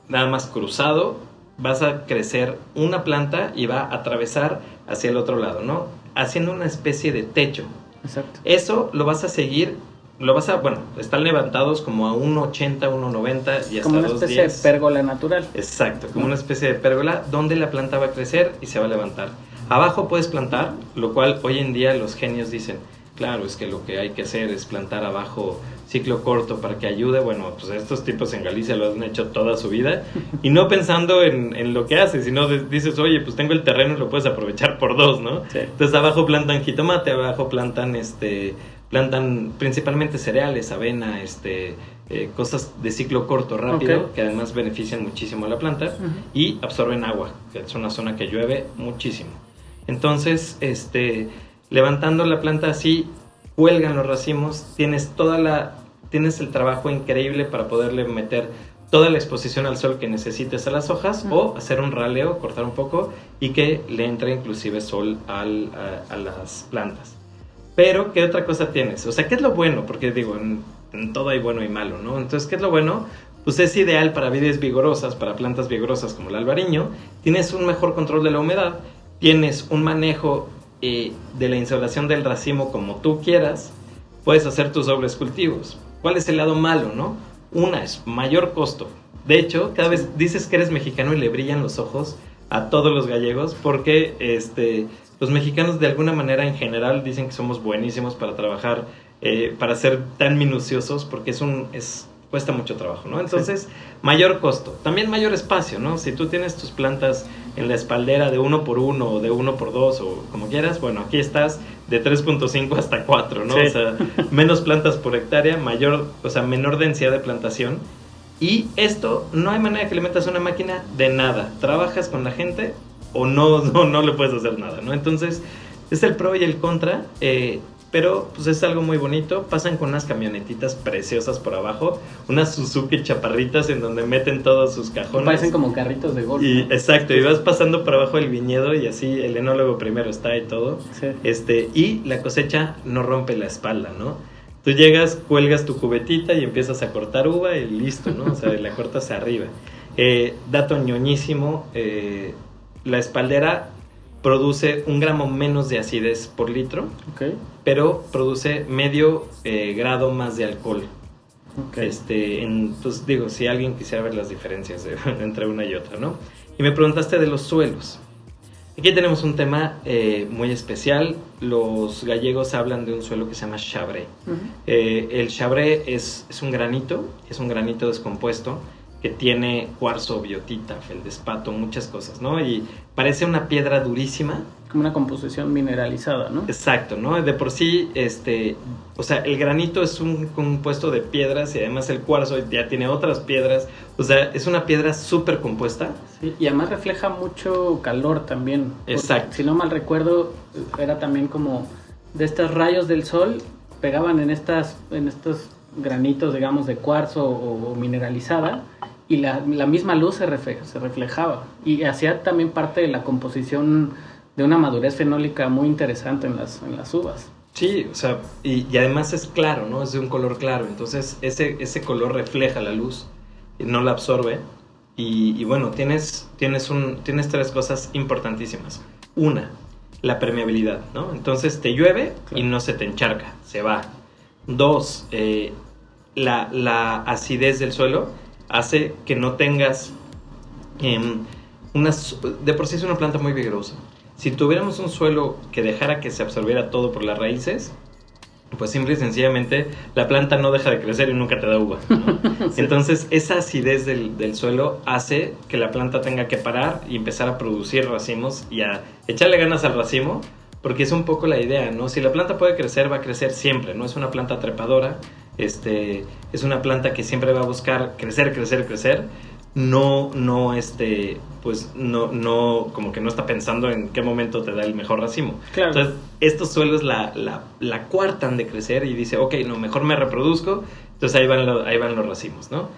nada más cruzado, vas a crecer una planta y va a atravesar hacia el otro lado, ¿no? Haciendo una especie de techo. Exacto. Eso lo vas a seguir, lo vas a, bueno, están levantados como a 1,80, 1,90 y hasta Como una especie 2,10. de pérgola natural. Exacto, como una especie de pérgola donde la planta va a crecer y se va a levantar. Abajo puedes plantar, lo cual hoy en día los genios dicen, claro, es que lo que hay que hacer es plantar abajo ciclo corto para que ayude. Bueno, pues estos tipos en Galicia lo han hecho toda su vida y no pensando en, lo que hace, sino dices, oye, pues tengo el terreno y lo puedes aprovechar por dos, ¿no? Entonces abajo plantan jitomate, abajo plantan este plantan principalmente cereales, avena, este, eh, cosas de ciclo corto rápido que además benefician muchísimo a la planta y absorben agua, que es una zona que llueve muchísimo. Entonces, este, levantando la planta así, cuelgan los racimos, tienes toda la, tienes el trabajo increíble para poderle meter toda la exposición al sol que necesites a las hojas o hacer un raleo, cortar un poco y que le entre inclusive sol al, a, las plantas. Pero, ¿qué otra cosa tienes? O sea, ¿qué es lo bueno? Porque digo, en, todo hay bueno y malo, ¿no? Entonces, ¿qué es lo bueno? Pues es ideal para vides vigorosas, para plantas vigorosas como el albariño. Tienes un mejor control de la humedad, tienes un manejo de la insolación del racimo como tú quieras, puedes hacer tus dobles cultivos. ¿Cuál es el lado malo, no? Una es mayor costo. De hecho, cada vez dices que eres mexicano y le brillan los ojos a todos los gallegos porque este, los mexicanos de alguna manera en general dicen que somos buenísimos para trabajar, eh, para ser tan minuciosos porque es un... cuesta mucho trabajo, ¿no? Entonces, mayor costo, también mayor espacio, ¿no? Si tú tienes tus plantas en la espaldera de uno por uno o de uno por dos o como quieras, bueno, aquí estás de 3.5 hasta 4, ¿no? O sea, menos plantas por hectárea, mayor, o sea, menor densidad de plantación. Y esto no hay manera que le metas una máquina de nada. Trabajas con la gente o no, no, no le puedes hacer nada, ¿no? Entonces, es el pro y el contra. Eh, pero pues es algo muy bonito. Pasan con unas camionetitas preciosas por abajo, unas Suzuki chaparritas en donde meten todos sus cajones. Parecen como carritos de golf. Y, Exacto, y vas pasando por abajo del viñedo y así el enólogo primero está y todo. Este, y la cosecha no rompe la espalda, ¿no? Tú llegas, cuelgas tu cubetita y empiezas a cortar uva y listo, ¿no? O sea, la cortas arriba. Eh, dato ñoñísimo, eh, la espaldera produce un gramo menos de acidez por litro, pero produce medio eh, grado más de alcohol. Este, pues digo, si alguien quisiera ver las diferencias entre una y otra, ¿no? Y me preguntaste de los suelos. Aquí tenemos un tema eh, muy especial. Los gallegos hablan de un suelo que se llama chabré. Eh, el chabré es, es un granito, es un granito descompuesto que tiene cuarzo, biotita, feldespato, muchas cosas, ¿no? Y parece una piedra durísima. Como una composición mineralizada, ¿no? Exacto, ¿no? De por sí, este, o sea, el granito es un compuesto de piedras y además el cuarzo ya tiene otras piedras, o sea, es una piedra súper compuesta. Sí, y además refleja mucho calor también. Exacto. Si no mal recuerdo, era también como de estos rayos del sol pegaban en estas, en estos granitos, digamos, de cuarzo o, mineralizada y la, misma luz se, se reflejaba y hacía también parte de la composición de una madurez fenólica muy interesante en las, en las uvas. Sí, o sea, y, además es claro, ¿no? Es de un color claro, entonces ese, ese color refleja la luz, no la absorbe. Y, bueno, tienes, tienes, un, tienes tres cosas importantísimas. Una, la permeabilidad, ¿no? Entonces te llueve y no se te encharca, se va. Dos, eh, la, acidez del suelo hace que no tengas em, unas... De por sí es una planta muy vigorosa. Si tuviéramos un suelo que dejara que se absorbiera todo por las raíces, pues simple y sencillamente la planta no deja de crecer y nunca te da uva. Entonces esa acidez del, del, suelo hace que la planta tenga que parar y empezar a producir racimos y a echarle ganas al racimo porque es un poco la idea, ¿no? Si la planta puede crecer, va a crecer siempre, no es una planta trepadora, este, es una planta que siempre va a buscar crecer, crecer, crecer, no, no, este, pues no, no, como que no está pensando en qué momento te da el mejor racimo. Entonces, estos suelos la, la, la, cuartan de crecer y dice, ok, no, mejor me reproduzco, entonces ahí van, ahí van los racimos, ¿no?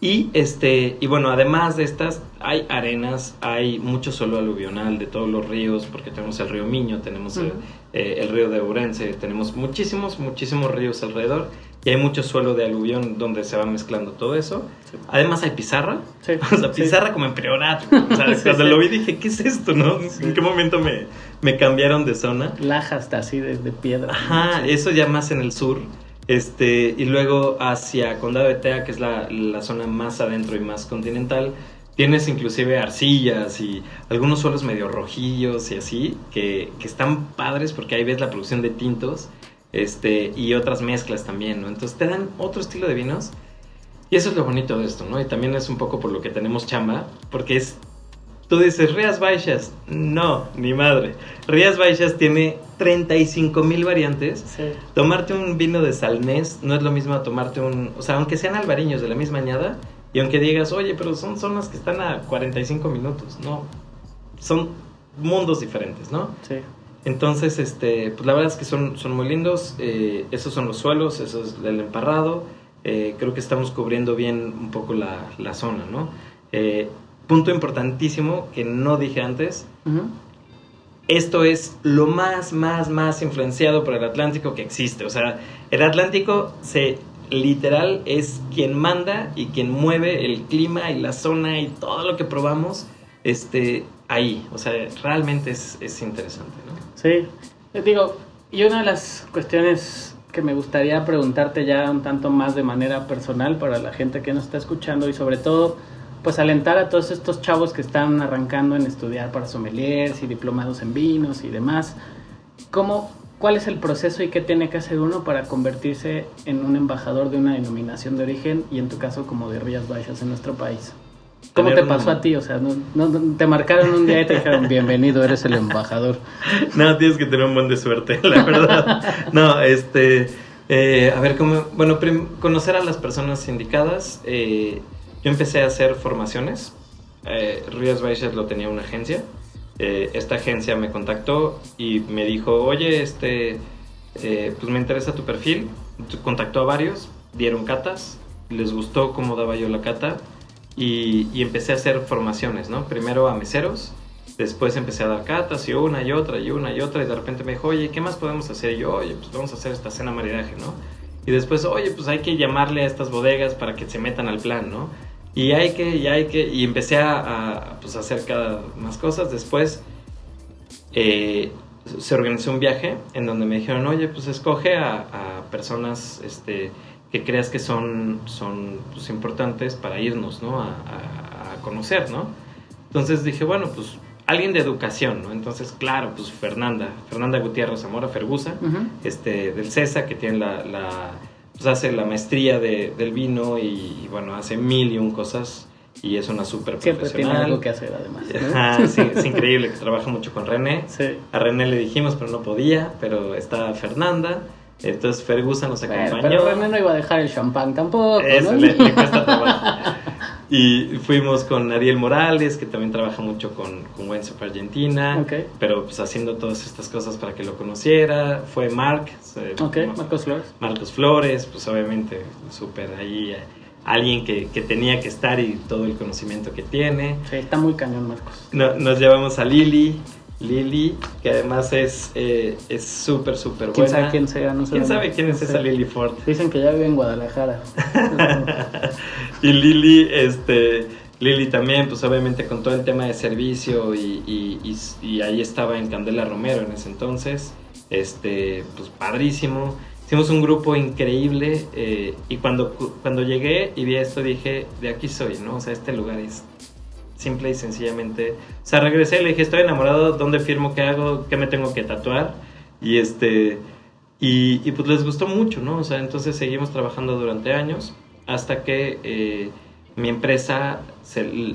Y, este, y bueno, además de estas, hay arenas, hay mucho suelo aluvional de todos los ríos, porque tenemos el río Miño, tenemos el, eh, río de Ourense, tenemos muchísimos, muchísimos ríos alrededor y hay mucho suelo de aluvión donde se va mezclando todo eso. Además hay pizarra, o sea, pizarra como en priorato. O sea, cuando lo vi dije, ¿qué es esto, no? ¿En qué momento me, me cambiaron de zona? Lajas así de, de piedra. Ajá, eso ya más en el sur. Este, y luego hacia Condado de Tea, que es la, la, zona más adentro y más continental, Tienes inclusive arcillas y algunos suelos medio rojillos y así, que, que están padres porque ahí ves la producción de tintos este, y otras mezclas también, ¿no? Entonces te dan otro estilo de vinos. Y eso es lo bonito de esto, ¿no? Y también es un poco por lo que tenemos chamba, porque es... Tú dices, Rías Baixas. No, ni madre. Rías Baixas tiene 35 mil variantes. Sí. Tomarte un vino de Salnés no es lo mismo a tomarte un... O sea, aunque sean albariños de la misma añada, y aunque digas, oye, pero son zonas que están a 45 minutos, no. Son mundos diferentes, ¿no? Sí. Entonces, este, pues la verdad es que son, son muy lindos. eh, esos son los suelos, eso es el emparrado. eh, creo que estamos cubriendo bien un poco la, la zona, ¿no? Eh, punto importantísimo que no dije antes. Ujú. Esto es lo más, más, más influenciado por el Atlántico que existe. O sea, el Atlántico se literal es quien manda y quien mueve el clima y la zona y todo lo que probamos este, ahí. O sea, realmente es, es interesante, ¿no? Sí, Eh, digo, y una de las cuestiones que me gustaría preguntarte ya un tanto más de manera personal para la gente que nos está escuchando y sobre todo, pues alentar a todos estos chavos que están arrancando en estudiar para sommeliers y diplomados en vinos y demás. ¿Cómo, ¿Cuál es el proceso y qué tiene que hacer uno para convertirse en un embajador de una denominación de origen y en tu caso como de Rías Baixas en nuestro país? ¿Cómo te pasó un- a ti? O sea, no, no- te marcaron un día y te dijeron, bienvenido, eres el embajador. No, tienes que tener un buen de suerte, la verdad. No, este. eh, a ver, cómo. Bueno, conocer a las personas indicadas. eh, yo empecé a hacer formaciones. Eh, Ríos Baixas lo tenía una agencia. Eh, esta agencia me contactó y me dijo: Oye, este. eh, pues me interesa tu perfil. Contactó a varios, dieron catas. Les gustó cómo daba yo la cata. Y, y empecé a hacer formaciones, ¿no? Primero a meseros. Después empecé a dar catas y una y otra y una y otra y de repente me dijo, oye, ¿qué más podemos hacer? Y yo, oye, pues vamos a hacer esta cena maridaje, ¿no? Y después, oye, pues hay que llamarle a estas bodegas para que se metan al plan, ¿no? Y hay que, y hay que, y empecé a, a, pues, hacer cada más cosas. Después eh, se organizó un viaje en donde me dijeron, oye, pues escoge a, a personas este, que creas que son, son pues, importantes para irnos, ¿no? A, a- conocer, ¿no? Entonces dije, bueno, pues alguien de educación, ¿no? Entonces, claro, pues Fernanda, Fernanda Gutiérrez Zamora Fergusa, este, del CESA, que tiene la, la- pues hace la maestría de- del vino y, y, bueno, hace mil y un cosas y es una súper Siempre tiene profesional. algo que hacer además. ¿no? Ajá, sí, es increíble que trabaja mucho con René. Sí. A René le dijimos, pero no podía, pero está Fernanda. Entonces Fergusa nos Bueno, acompañó. pero René no iba a dejar el champán tampoco, Eso, ¿no? le, le cuesta trabajo. Y fuimos con Ariel Morales, que también trabaja mucho con, con Wensup Argentina, Ok. pero pues haciendo todas estas cosas para que lo conociera. Fue Mark, eh, Ok, Marcos Flores. Marcos Flores, pues obviamente súper ahí, alguien que, que tenía que estar y todo el conocimiento que tiene. Sí, está muy cañón, Marcos. No- nos llevamos a Lili, Lili, que además es eh, es súper, súper buena. ¿Quién sabe quién sea? No sé ¿Quién sabe quién es no sé. esa Lili Ford? Dicen que ya vive en Guadalajara. y Lili, este, Lili también, pues obviamente con todo el tema de servicio y, y- y- y ahí estaba en Candela Romero en ese entonces, este, pues padrísimo. Hicimos un grupo increíble eh, y cuando, cuando llegué y vi esto dije, de aquí soy, ¿no? O sea, este lugar es simple y sencillamente. O sea, regresé y le dije, estoy enamorado, ¿dónde firmo? ¿Qué hago? ¿Qué me tengo que tatuar? Y este... Y, y, pues les gustó mucho, ¿no? O sea, entonces seguimos trabajando durante años hasta que eh, mi empresa se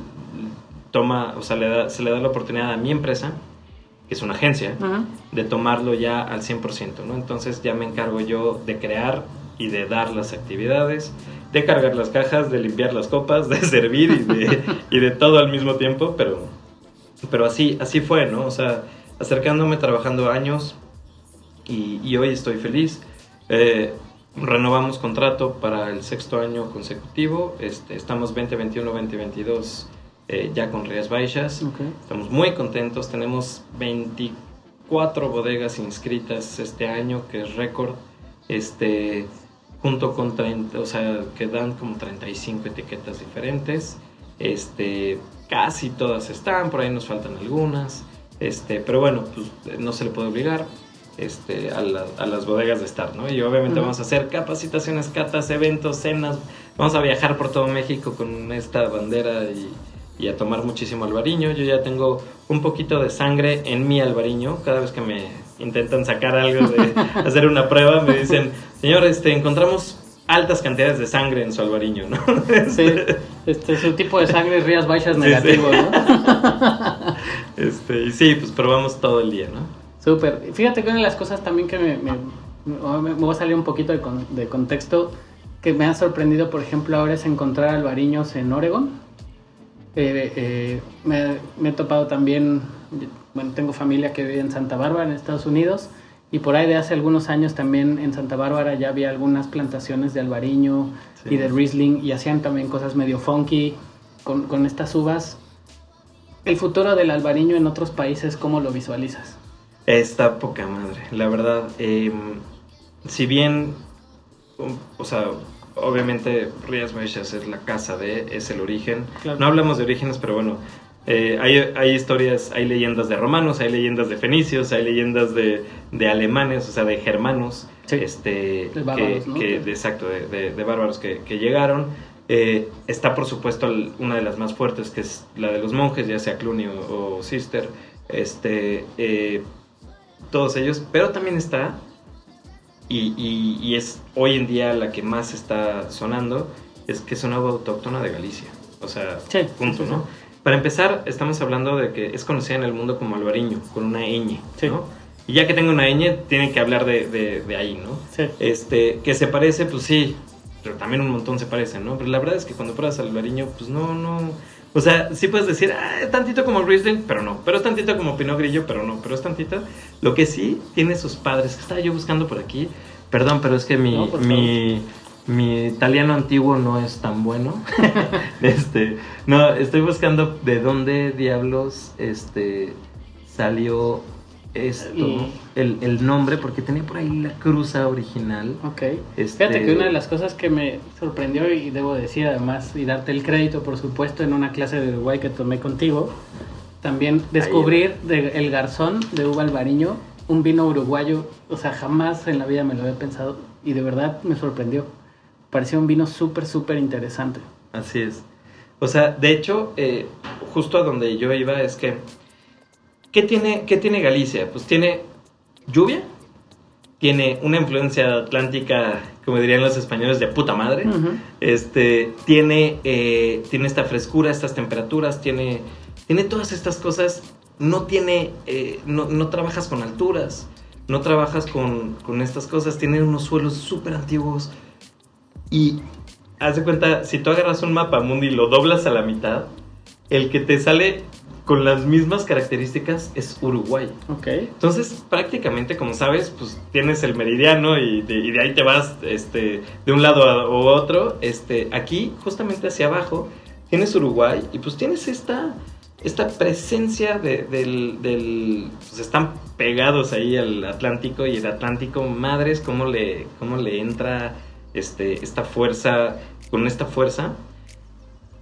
toma, o sea, le da, se le da la oportunidad a mi empresa, que es una agencia, Ajá. de tomarlo ya al 100%, ¿no? Entonces ya me encargo yo de crear y de dar las actividades, de cargar las cajas, de limpiar las copas, de servir y de, y de todo al mismo tiempo, pero, pero así, así fue, ¿no? O sea, acercándome, trabajando años y, y hoy estoy feliz. Eh, renovamos contrato para el sexto año consecutivo, este, estamos 2021-2022 eh, ya con Rías Baixas. Estamos muy contentos, tenemos 24 bodegas inscritas este año, que es récord, este, junto con 30, o sea, que dan como 35 etiquetas diferentes, este, casi todas están, por ahí nos faltan algunas, este, pero bueno, pues no se le puede obligar. Este, a, la- a las bodegas de estar, ¿no? Y obviamente Ujú. vamos a hacer capacitaciones, catas, eventos, cenas, vamos a viajar por todo México con esta bandera y, y a tomar muchísimo albariño. Yo ya tengo un poquito de sangre en mi albariño. Cada vez que me intentan sacar algo de hacer una prueba, me dicen, señor, este, encontramos altas cantidades de sangre en su albariño, ¿no? Sí, este, su tipo de sangre es Rías Baixas negativo, ¿no? Este, y sí, pues probamos todo el día, ¿no? Súper. Fíjate que una de las cosas también que me, me, me, voy a salir un poquito de, con, de contexto que me ha sorprendido, por ejemplo, ahora es encontrar albariños en Oregon. Eh, eh, me, me, he topado también, bueno, tengo familia que vive en Santa Bárbara, en Estados Unidos, y por ahí de hace algunos años también en Santa Bárbara ya había algunas plantaciones de albariño sí. y de Riesling, y hacían también cosas medio funky con, con estas uvas. El futuro del albariño en otros países, ¿cómo lo visualizas? Está poca madre, la verdad. Eh, si bien, o sea, obviamente Rías Baixas es la casa de, es el origen. Claro. No hablamos de orígenes, pero bueno, eh, hay, hay, historias, hay leyendas de romanos, hay leyendas de fenicios, hay leyendas de, de alemanes, o sea, de germanos, sí. este, de bárbaros, que, ¿no? que, de, exacto, de, de, bárbaros que, que llegaron. Eh, está, por supuesto, una de las más fuertes, que es la de los monjes, ya sea Cluny o, o Sister, este, eh, todos ellos, pero también está y, y, y, es hoy en día la que más está sonando, es que es una agua autóctona de Galicia. O sea, sí, punto, sí, ¿no? Para empezar, estamos hablando de que es conocida en el mundo como albariño, con una ñ, ¿no? Y ya que tengo una ñ, tienen que hablar de, de, de ahí, ¿no? Este, que se parece, pues sí, pero también un montón se parecen, ¿no? Pero la verdad es que cuando pruebas albariño, pues no, no... O sea, sí puedes decir, ah, tantito como Riesling, pero no. Pero es tantito como Pinot Grillo, pero no. Pero es tantito. Lo que sí tiene sus padres, que estaba yo buscando por aquí. Perdón, pero es que mi, no, mi, mi, italiano antiguo no es tan bueno. este, no, estoy buscando de dónde diablos este, salió esto, y... el, el, nombre, porque tenía por ahí la cruza original. Ok. Este... Fíjate que una de las cosas que me sorprendió, y debo decir además, y darte el crédito, por supuesto, en una clase de Uruguay que tomé contigo, también descubrir de, el garzón de uva albariño, un vino uruguayo, o sea, jamás en la vida me lo había pensado, y de verdad me sorprendió. Parecía un vino súper, súper interesante. Así es. O sea, de hecho, eh, justo a donde yo iba es que ¿Qué tiene, ¿Qué tiene Galicia? Pues tiene lluvia, tiene una influencia atlántica, como dirían los españoles, de puta madre. Uh -huh. este, tiene, eh, tiene esta frescura, estas temperaturas, tiene, tiene todas estas cosas. No tiene, eh, no, no, trabajas con alturas, no trabajas con, con estas cosas. Tiene unos suelos súper antiguos. Y haz de cuenta, si tú agarras un mapa mundi y lo doblas a la mitad, el que te sale con las mismas características es Uruguay. Ok. Entonces, prácticamente, como sabes, pues tienes el meridiano y de, y de ahí te vas este, de un lado a otro. Este, aquí, justamente hacia abajo, tienes Uruguay y pues tienes esta, esta presencia de, del, del, Pues están pegados ahí al Atlántico y el Atlántico, madres, cómo le, cómo le entra este, esta fuerza, con esta fuerza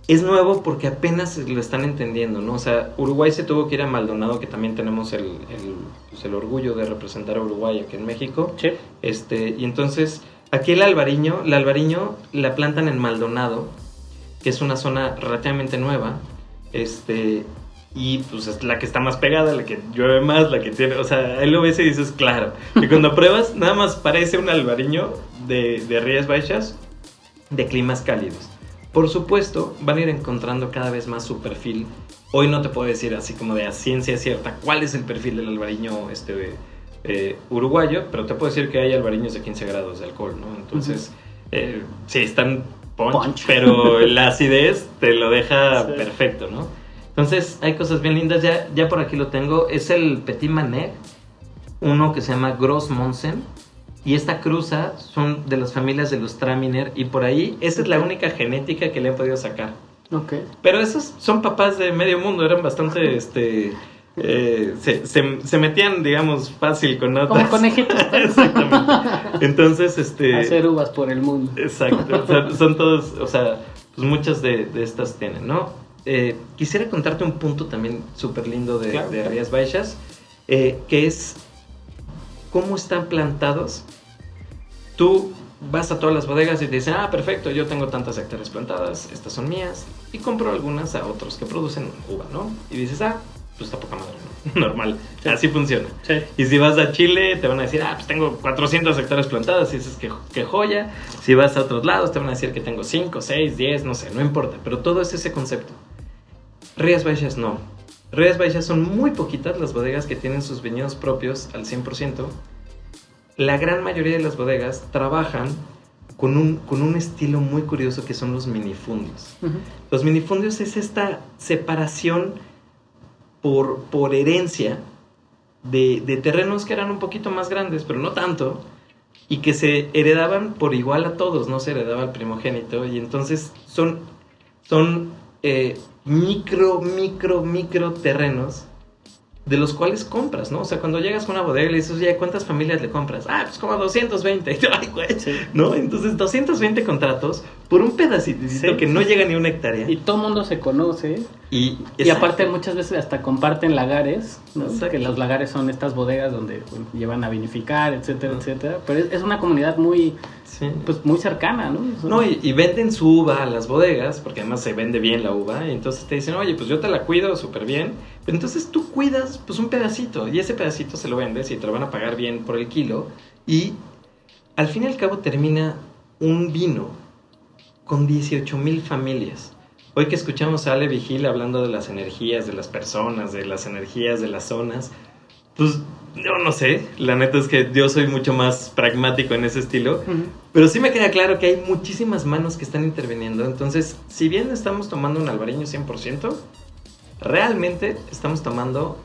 es nuevo porque apenas lo están entendiendo, ¿no? O sea, Uruguay se tuvo que ir a Maldonado, que también tenemos el, el, pues el orgullo de representar a Uruguay aquí en México. Sí. Este, y entonces, aquí el albariño, el albariño la plantan en Maldonado, que es una zona relativamente nueva, este, y pues es la que está más pegada, la que llueve más, la que tiene, o sea, ahí lo ves y dices, claro, y cuando pruebas, nada más parece un albariño de, de Rías Baixas, de climas cálidos. Por supuesto, van a ir encontrando cada vez más su perfil. Hoy no te puedo decir así como de a ciencia cierta cuál es el perfil del albariño este, eh, uruguayo, pero te puedo decir que hay albariños de 15 grados de alcohol, ¿no? Entonces, uh -huh. eh, sí, están punch, punch, pero la acidez te lo deja sí. perfecto, ¿no? Entonces, hay cosas bien lindas. Ya, ya por aquí lo tengo. Es el Petit Manet, uno que se llama Gros Monsen y esta cruza son de las familias de los Traminer y por ahí esa es la única genética que le han podido sacar. Ok. Pero esos son papás de medio mundo, eran bastante, este, eh, se, se, se, metían, digamos, fácil con otras. Como conejitos. Exactamente. Entonces, este... Hacer uvas por el mundo. Exacto. Sea, son todos, o sea, pues muchas de, de estas tienen, ¿no? Eh, quisiera contarte un punto también súper lindo de, claro, de Rías Baixas, eh, que es cómo están plantados. Tú vas a todas las bodegas y te dicen, ah, perfecto, yo tengo tantas hectáreas plantadas, estas son mías, y compro algunas a otros que producen uva, ¿no? Y dices, ah, pues está poca madre, ¿no? Normal, así funciona. Sí. Y si vas a Chile, te van a decir, ah, pues tengo 400 hectáreas plantadas, y dices, que, que joya. Si vas a otros lados, te van a decir que tengo 5, 6, 10, no sé, no importa, pero todo es ese concepto. Rías Baixas no. Rías Baixas son muy poquitas las bodegas que tienen sus viñedos propios al 100%. La gran mayoría de las bodegas trabajan con un, con un estilo muy curioso que son los minifundios. Ujú. Los minifundios es esta separación por, por herencia de, de terrenos que eran un poquito más grandes, pero no tanto, y que se heredaban por igual a todos, no se heredaba al primogénito, y entonces son, son eh, micro, micro, micro terrenos de los cuales compras, ¿no? O sea, cuando llegas a una bodega y le dices, oye, ¿cuántas familias le compras? Ah, pues como 220. Ay, güey. ¿No? Entonces, 220 contratos por un pedacito Sí, que no llega ni una hectárea. Y todo el mundo se conoce. Y, Y aparte muchas veces hasta comparten lagares, ¿no? Que los lagares son estas bodegas donde bueno, llevan a vinificar, etcétera, etcétera. Pero es, es una comunidad muy, Sí. pues, muy cercana, ¿no? No, y, y venden su uva a las bodegas, porque además se vende bien la uva, y entonces te dicen, oye, pues yo te la cuido súper bien, pero entonces tú cuidas pues un pedacito, y ese pedacito se lo vendes y te lo van a pagar bien por el kilo, y al fin y al cabo termina un vino con 18 mil familias. Hoy que escuchamos a Ale Vigil hablando de las energías de las personas, de las energías de las zonas, pues yo no sé, la neta es que yo soy mucho más pragmático en ese estilo, pero sí me queda claro que hay muchísimas manos que están interviniendo. Entonces, si bien estamos tomando un albariño 100%, realmente estamos tomando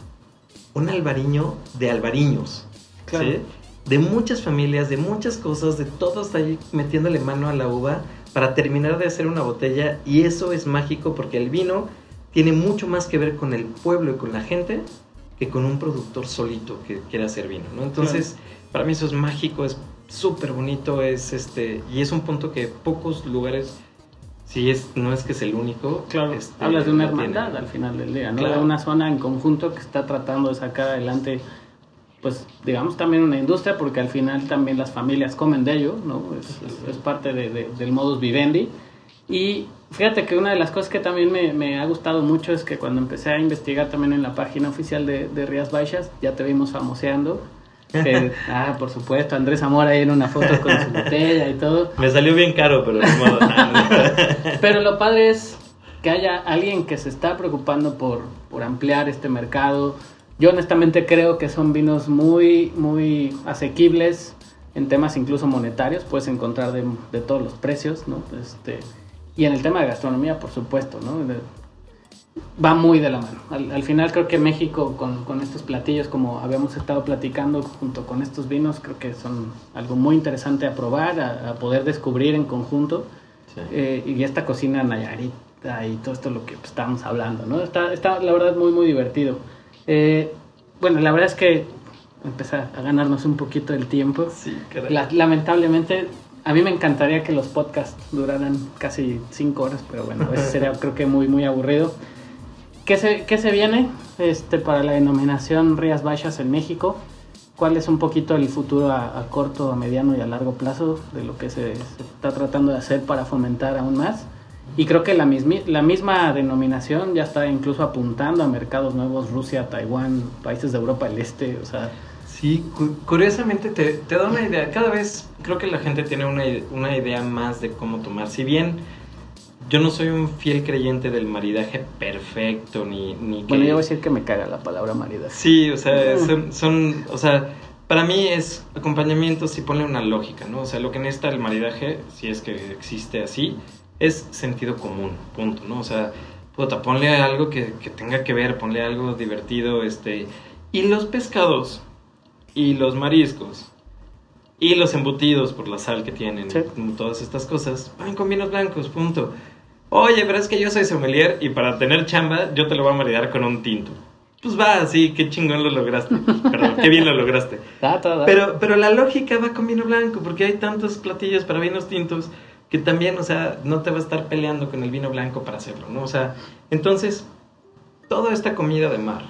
un albariño de albariños. Claro. ¿sí? De muchas familias, de muchas cosas, de todos ahí metiéndole mano a la uva para terminar de hacer una botella. Y eso es mágico porque el vino tiene mucho más que ver con el pueblo y con la gente que con un productor solito que quiera hacer vino, ¿no? Entonces, para mí eso es mágico, es súper bonito, es este, y es un punto que pocos lugares, si es, no es que es el único. Claro, este, hablas de una hermandad al final del día, ¿no? Claro. De una zona en conjunto que está tratando de sacar adelante, pues digamos también una industria, porque al final también las familias comen de ello, ¿no? Es, es- es parte de- de- del modus vivendi. Y fíjate que una de las cosas que también me, me ha gustado mucho es que cuando empecé a investigar también en la página oficial de, de Rías Baixas, ya te vimos famoseando. Ah, por supuesto, Andrés Zamora ahí en una foto con su botella y todo. Me salió bien caro, pero de modo. Pero lo padre es que haya alguien que se está preocupando por, por ampliar este mercado. Yo honestamente creo que son vinos muy, muy asequibles en temas incluso monetarios. Puedes encontrar de, de todos los precios, ¿no? Este, y en el tema de gastronomía, por supuesto, ¿no? De- va muy de la mano. Al, al final creo que México con, con estos platillos, como habíamos estado platicando junto con estos vinos, creo que son algo muy interesante a probar, a, a poder descubrir en conjunto. Sí. Eh, y esta cocina nayarita y todo esto lo que pues, estábamos hablando, ¿no? Está, está la verdad muy, muy divertido. Eh, bueno, la verdad es que empezar a ganarnos un poquito el tiempo. Sí. La- lamentablemente, a mí me encantaría que los podcasts duraran casi cinco horas, pero bueno, eso sería creo que muy, muy aburrido. ¿Qué se, qué se viene este, para la denominación Rías Baixas en México? ¿Cuál es un poquito el futuro a, a corto, a mediano y a largo plazo de lo que se, se está tratando de hacer para fomentar aún más? Y creo que la, mismi- la misma denominación ya está incluso apuntando a mercados nuevos, Rusia, Taiwán, países de Europa del Este, o sea, Sí, cu- curiosamente te, te da una idea. Cada vez creo que la gente tiene una, una idea más de cómo tomar. Si bien yo no soy un fiel creyente del maridaje perfecto, ni, ni que... bueno, yo voy a decir que me caga la palabra maridaje. Sí, o sea, son, son- o sea, para mí es acompañamiento si pone una lógica, ¿no? O sea, lo que necesita el maridaje, si es que existe así, es sentido común, punto, ¿no? O sea, puta, ponle algo que, que tenga que ver, ponle algo divertido, este... Y los pescados, y los mariscos, y los embutidos por la sal que tienen, Sí. y todas estas cosas, van con vinos blancos, punto. Oye, pero es que yo soy sommelier y para tener chamba yo te lo voy a maridar con un tinto. Pues va, sí, qué chingón lo lograste. Perdón, qué bien lo lograste. Pero, pero la lógica va con vino blanco, porque hay tantos platillos para vinos tintos que también, o sea, no te va a estar peleando con el vino blanco para hacerlo, ¿no? O sea, entonces, toda esta comida de mar,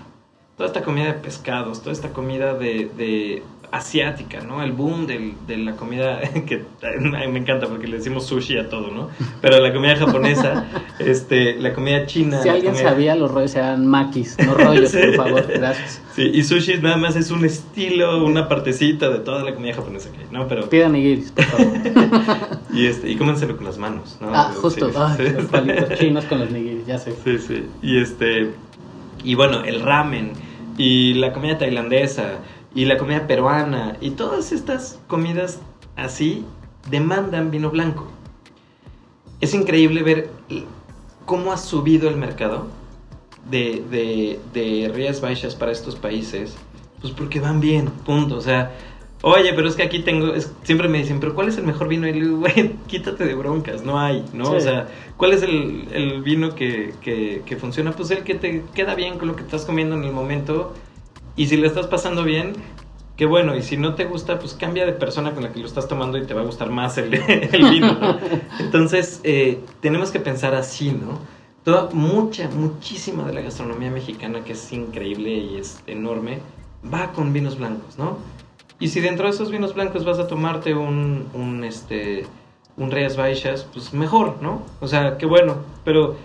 toda esta comida de pescados, toda esta comida de, de asiática, ¿no? El boom del, de la comida, que me encanta porque le decimos sushi a todo, ¿no? Pero la comida japonesa, este, la comida china. Si alguien sabía, los rollos eran makis, no rollos, por favor, gracias. Sí, y sushi nada más es un estilo, una partecita de toda la comida japonesa que hay, ¿no? Pero... Pidan nigiris, por favor. y, este, y cómenselo con las manos, ¿no? Ah, justo, los palitos chinos con los nigiris, ya sé. Sí, sí, y este, y bueno, el ramen, y la comida tailandesa, y la comida peruana y todas estas comidas así demandan vino blanco. Es increíble ver cómo ha subido el mercado de, de, de Rías Baixas para estos países, pues porque van bien, punto. O sea, oye, pero es que aquí tengo, siempre me dicen, pero ¿cuál es el mejor vino? Y le digo, güey, quítate de broncas, no hay, ¿no? O sea, ¿cuál es el, el vino que, que, que, funciona? Pues el que te queda bien con lo que estás comiendo en el momento y si le estás pasando bien, qué bueno. Y si no te gusta, pues cambia de persona con la que lo estás tomando y te va a gustar más el, vino, ¿no? Entonces, eh, tenemos que pensar así, ¿no? Toda, mucha, muchísima de la gastronomía mexicana, que es increíble y es enorme, va con vinos blancos, ¿no? Y si dentro de esos vinos blancos vas a tomarte un, un este, un Reyes Baixas, pues mejor, ¿no? O sea, qué bueno, pero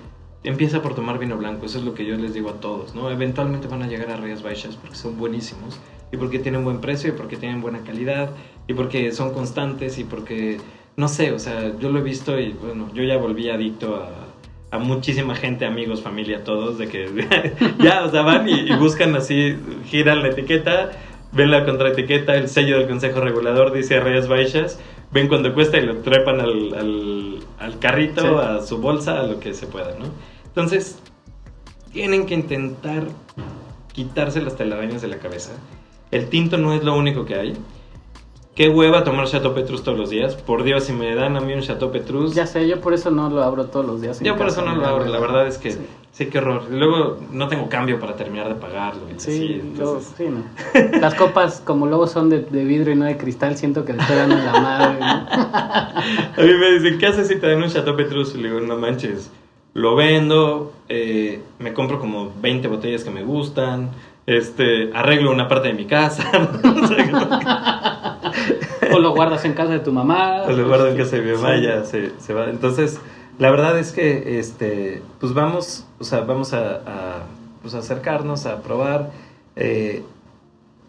empieza por tomar vino blanco, eso es lo que yo les digo a todos, ¿no? Eventualmente van a llegar a Rías Baixas porque son buenísimos y porque tienen buen precio y porque tienen buena calidad y porque son constantes y porque, no sé, o sea, yo lo he visto y bueno, yo ya volví adicto a, a muchísima gente, amigos, familia, todos, de que ya, o sea, van y, buscan así, giran la etiqueta, ven la contraetiqueta, el sello del Consejo Regulador dice Rías Baixas, ven cuando cuesta y lo trepan al, al, al carrito, a su bolsa, a lo que se pueda, ¿no? Entonces, tienen que intentar quitarse las telarañas de la cabeza. El tinto no es lo único que hay. Qué hueva tomar Chateau Petrus todos los días. Por Dios, si me dan a mí un Chateau Petrus. Ya sé, yo por eso no lo abro todos los días. Yo por eso no lo abro, la verdad es que sí. qué horror. Luego no tengo cambio para terminar de pagarlo. sí, sí no. Las copas, como luego son de, vidrio y no de cristal, siento que le estoy dando la madre. a mí me dicen, ¿qué haces si te dan un Chateau Petrus? Y le digo, no manches lo vendo, eh, me compro como 20 botellas que me gustan, este, arreglo una parte de mi casa. o lo guardas en casa de tu mamá. O lo guardo en casa de mi mamá, ya se, se, va. Entonces, la verdad es que, este, pues vamos, o sea, vamos a, a pues acercarnos, a probar. Eh,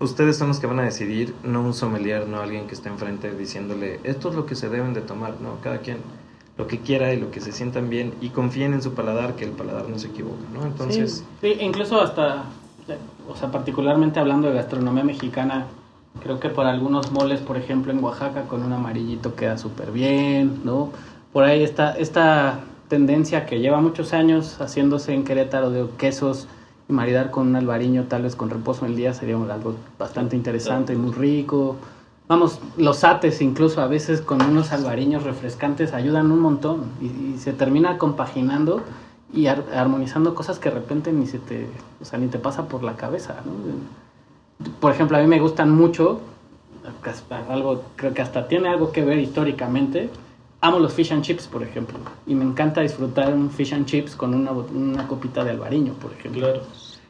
ustedes son los que van a decidir, no un sommelier, no alguien que esté enfrente diciéndole, esto es lo que se deben de tomar, no, cada quien lo que quiera y lo que se sientan bien y confíen en su paladar, que el paladar no se equivoca, ¿no? Entonces... Sí, incluso hasta, o sea, particularmente hablando de gastronomía mexicana, creo que para algunos moles, por ejemplo, en Oaxaca con un amarillito queda súper bien, ¿no? Por ahí está esta tendencia que lleva muchos años haciéndose en Querétaro de quesos y maridar con un albariño tal vez con reposo en el día sería algo bastante interesante y muy rico vamos, los ates incluso a veces con unos albariños refrescantes ayudan un montón y, se termina compaginando y armonizando cosas que de repente ni se te, o sea, ni te pasa por la cabeza, Por ejemplo, a mí me gustan mucho, algo, creo que hasta tiene algo que ver históricamente, amo los fish and chips, por ejemplo, y me encanta disfrutar un fish and chips con una, una copita de albariño, por ejemplo. Claro.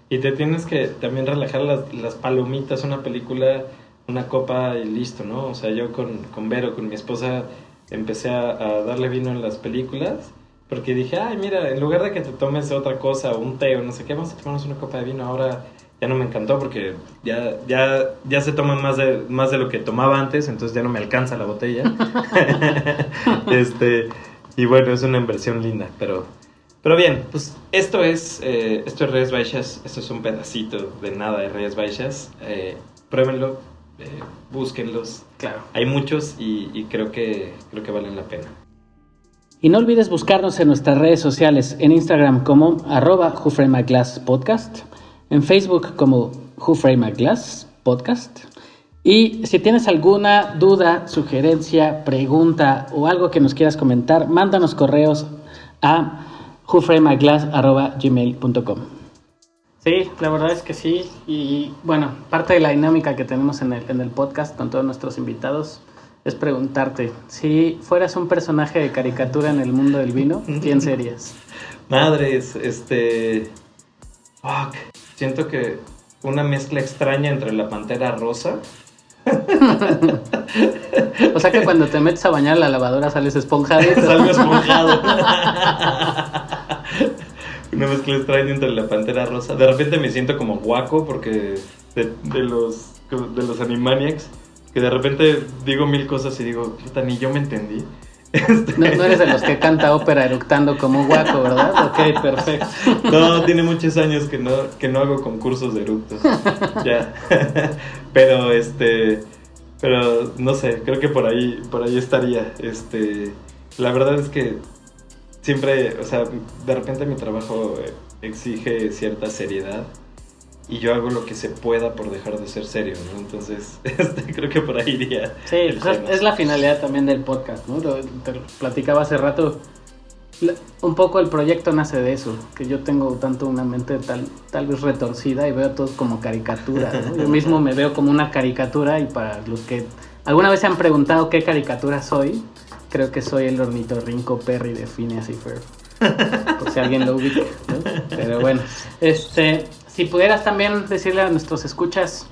Y te tienes que también relajar las, las palomitas, una película una copa y listo, ¿no? O sea, yo con, con Vero, con mi esposa, empecé a, darle vino en las películas. Porque dije, ay, mira, en lugar de que te tomes otra cosa, un té o no sé qué, vamos a tomarnos una copa de vino. Ahora ya no me encantó porque ya, ya, ya se toma más de, más de lo que tomaba antes, entonces ya no me alcanza la botella. este, y bueno, es una inversión linda, pero, pero bien, pues esto es, eh, esto es Reyes Baixas, esto es un pedacito de nada de Reyes Baixas. Eh, pruébenlo, eh, búsquenlos. Claro. Hay muchos y, creo, que, creo que valen la pena. Y no olvides buscarnos en nuestras redes sociales, en Instagram como arroba Podcast, en Facebook como Glass Podcast. Y si tienes alguna duda, sugerencia, pregunta o algo que nos quieras comentar, mándanos correos a whoframeglass.gmail.com. Sí, la verdad es que sí. Y bueno, parte de la dinámica que tenemos en el, en el podcast con todos nuestros invitados es preguntarte, si fueras un personaje de caricatura en el mundo del vino, ¿quién serías? Madres, este... Fuck. Siento que una mezcla extraña entre la pantera rosa o sea que cuando te metes a bañar la lavadora sales esponjadito. Salgo esponjado. Una mezcla extraña entre la pantera rosa. De repente me siento como guaco porque de, de los, de los Animaniacs, que de repente digo mil cosas y digo, puta, ni yo me entendí. Este... No, no, eres de los que canta ópera eructando como guaco, ¿verdad? Ok, perfecto. No, tiene muchos años que no, que no hago concursos de eructos. ya. Pero este. Pero no sé, creo que por ahí, por ahí estaría. Este. La verdad es que siempre, o sea, de repente mi trabajo exige cierta seriedad y yo hago lo que se pueda por dejar de ser serio, ¿no? Entonces, este, creo que por ahí iría. Sí, pues es, es, la finalidad también del podcast, ¿no? Lo, te lo platicaba hace rato. Un poco el proyecto nace de eso, que yo tengo tanto una mente tal, tal vez retorcida y veo a todos como caricaturas, ¿no? Yo mismo me veo como una caricatura y para los que alguna vez se han preguntado qué caricatura soy, creo que soy el ornitorrinco Perry de Phineas y Ferb. Por si alguien lo ubica. Pero bueno, este, si pudieras también decirle a nuestros escuchas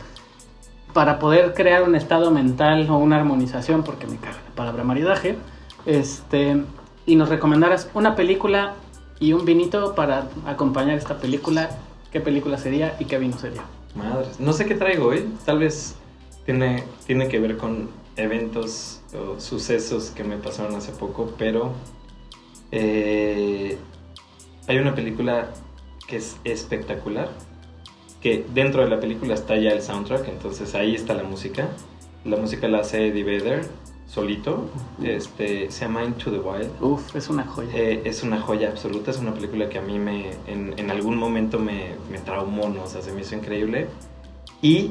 para poder crear un estado mental o una armonización, porque me caga la palabra maridaje, este, y nos recomendaras una película y un vinito para acompañar esta película, ¿qué película sería y qué vino sería? Madres, no sé qué traigo hoy, tal vez tiene, tiene que ver con eventos o sucesos que me pasaron hace poco, pero eh, hay una película que es espectacular, que dentro de la película está ya el soundtrack, entonces ahí está la música. La música la hace Eddie Vedder solito, este, se llama Into the Wild. Uf, es una joya. Eh, es una joya absoluta, es una película que a mí me, en, en algún momento me, me traumó, ¿no? o sea, se me hizo increíble. Y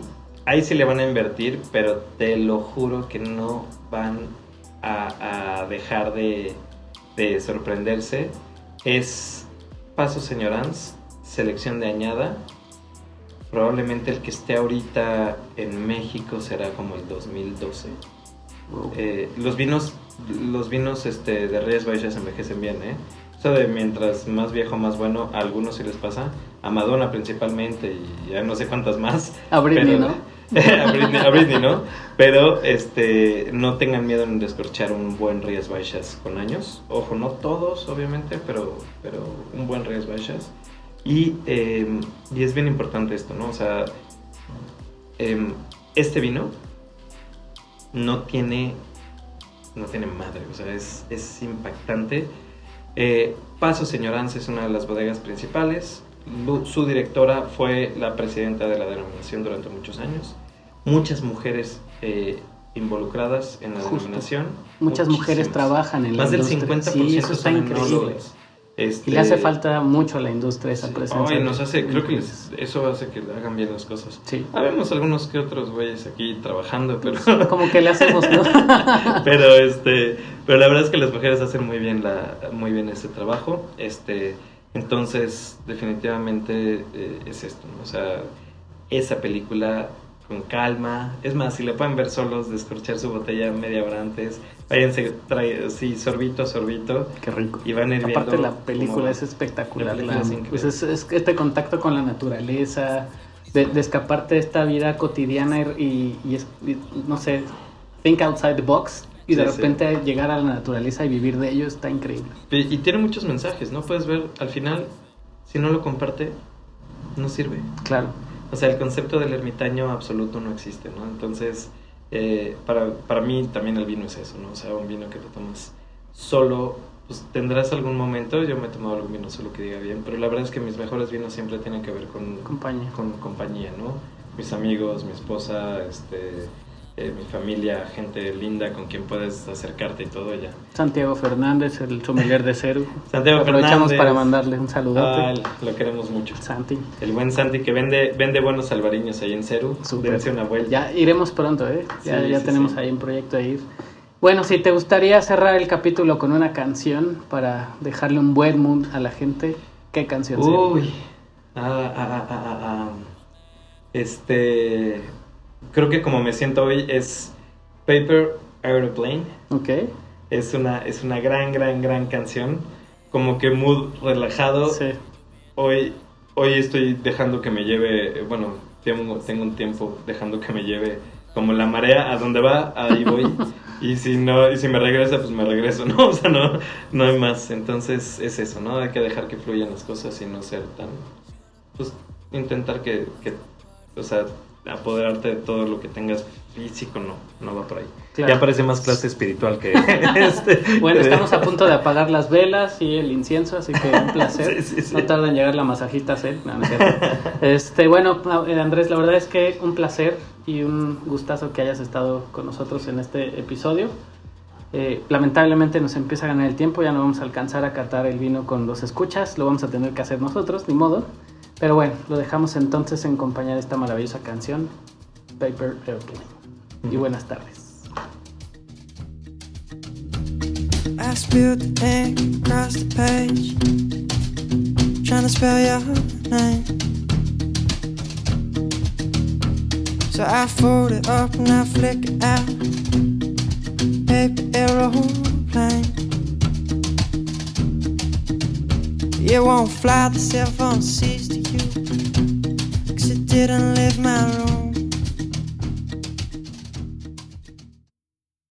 ahí sí le van a invertir, pero te lo juro que no van a, a dejar de, de, sorprenderse. Es Paso Señorans, selección de añada. Probablemente el que esté ahorita en México será como el 2012. Wow. Eh, los vinos, los vinos este, de Reyes Baixas envejecen bien, ¿eh? Eso de mientras más viejo, más bueno, a algunos sí les pasa. A Madonna principalmente y ya no sé cuántas más. A Britney, pero, ¿no? a, Britney, a, Britney, ¿no? Pero este, no tengan miedo en descorchar un buen Rías Baixas con años. Ojo, no todos, obviamente, pero, pero un buen Rías Baixas. Y, eh, y, es bien importante esto, ¿no? O sea, eh, este vino no tiene, no tiene madre, o sea, es, es impactante. Eh, Paso Señorance es una de las bodegas principales. Su directora fue la presidenta de la denominación durante muchos años. Muchas mujeres eh, involucradas en la Justo. denominación. Muchas mujeres trabajan en la Más industria. del 50% sí, eso está son increíble. Este... Y le hace falta mucho a la industria esa presencia. Nos hace, creo que les, eso hace que hagan bien las cosas. Sí. Habemos algunos que otros güeyes aquí trabajando, pero... Como que le hacemos, ¿no? pero este, pero la verdad es que las mujeres hacen muy bien la, muy bien ese trabajo. Este, entonces, definitivamente eh, es esto, ¿no? O sea, esa película con calma. Es más, si le pueden ver solos, descorchar su botella media hora antes, váyanse, trae, sí, sorbito a sorbito. Qué rico. Y van a ir Aparte la película es espectacular. La película la, es, pues es, es, este contacto con la naturaleza, de, de escaparte de esta vida cotidiana y, y, y, no sé, think outside the box. Y de sí, repente sí. llegar a la naturaleza y vivir de ello está increíble. Y, y tiene muchos mensajes, ¿no? Puedes ver, al final, si no lo comparte, no sirve. Claro. O sea, el concepto del ermitaño absoluto no existe, ¿no? Entonces, eh, para, para mí también el vino es eso, ¿no? O sea, un vino que te tomas solo, pues tendrás algún momento, yo me he tomado algún vino solo que diga bien, pero la verdad es que mis mejores vinos siempre tienen que ver con compañía, con compañía ¿no? Mis amigos, mi esposa, este, eh, mi familia, gente linda con quien puedes acercarte y todo ya. Santiago Fernández, el sommelier de Ceru. Santiago Aprovechamos Fernández. para mandarle un saludote. Ah, lo queremos mucho. Santi. El buen Santi que vende, vende buenos albariños ahí en Ceru. Dense una vuelta. Ya iremos pronto, ¿eh? Ya, Sí, ya sí, tenemos sí. ahí un proyecto a ir. Bueno, si te gustaría cerrar el capítulo con una canción para dejarle un buen mood a la gente, ¿qué canción sería? Uy. Ah, ah, ah, ah, ah. Este. Creo que como me siento hoy es Paper Aeroplane. Ok. Es una, es una gran, gran, gran canción. Como que mood relajado. Sí. Hoy, hoy estoy dejando que me lleve. Bueno, tengo, tengo un tiempo dejando que me lleve como la marea, a donde va, ahí voy. y si no, y si me regresa, pues me regreso, ¿no? O sea, no, no hay más. Entonces es eso, ¿no? Hay que dejar que fluyan las cosas y no ser tan. Pues intentar que, que o sea, apoderarte de todo lo que tengas físico, no, no va por ahí. Ya parece más clase espiritual que este. Bueno, estamos a punto de apagar las velas y el incienso, así que un placer. No tarda en llegar la masajita este, bueno, eh, Andrés, la verdad es que un placer y un gustazo que hayas estado con nosotros en este episodio. Eh, lamentablemente nos empieza a ganar el tiempo, ya no vamos a alcanzar a catar el vino con los escuchas, lo vamos a tener que hacer nosotros, ni modo. Pero bueno, lo dejamos entonces en compañía de esta maravillosa canción, Paper Airplane. Y buenas tardes. I spilled the ink across the page, trying to spell your name. So I fold it up and I flick it out. Paper aeroplane. It won't fly, the cell phone you. Cause it didn't leave my room.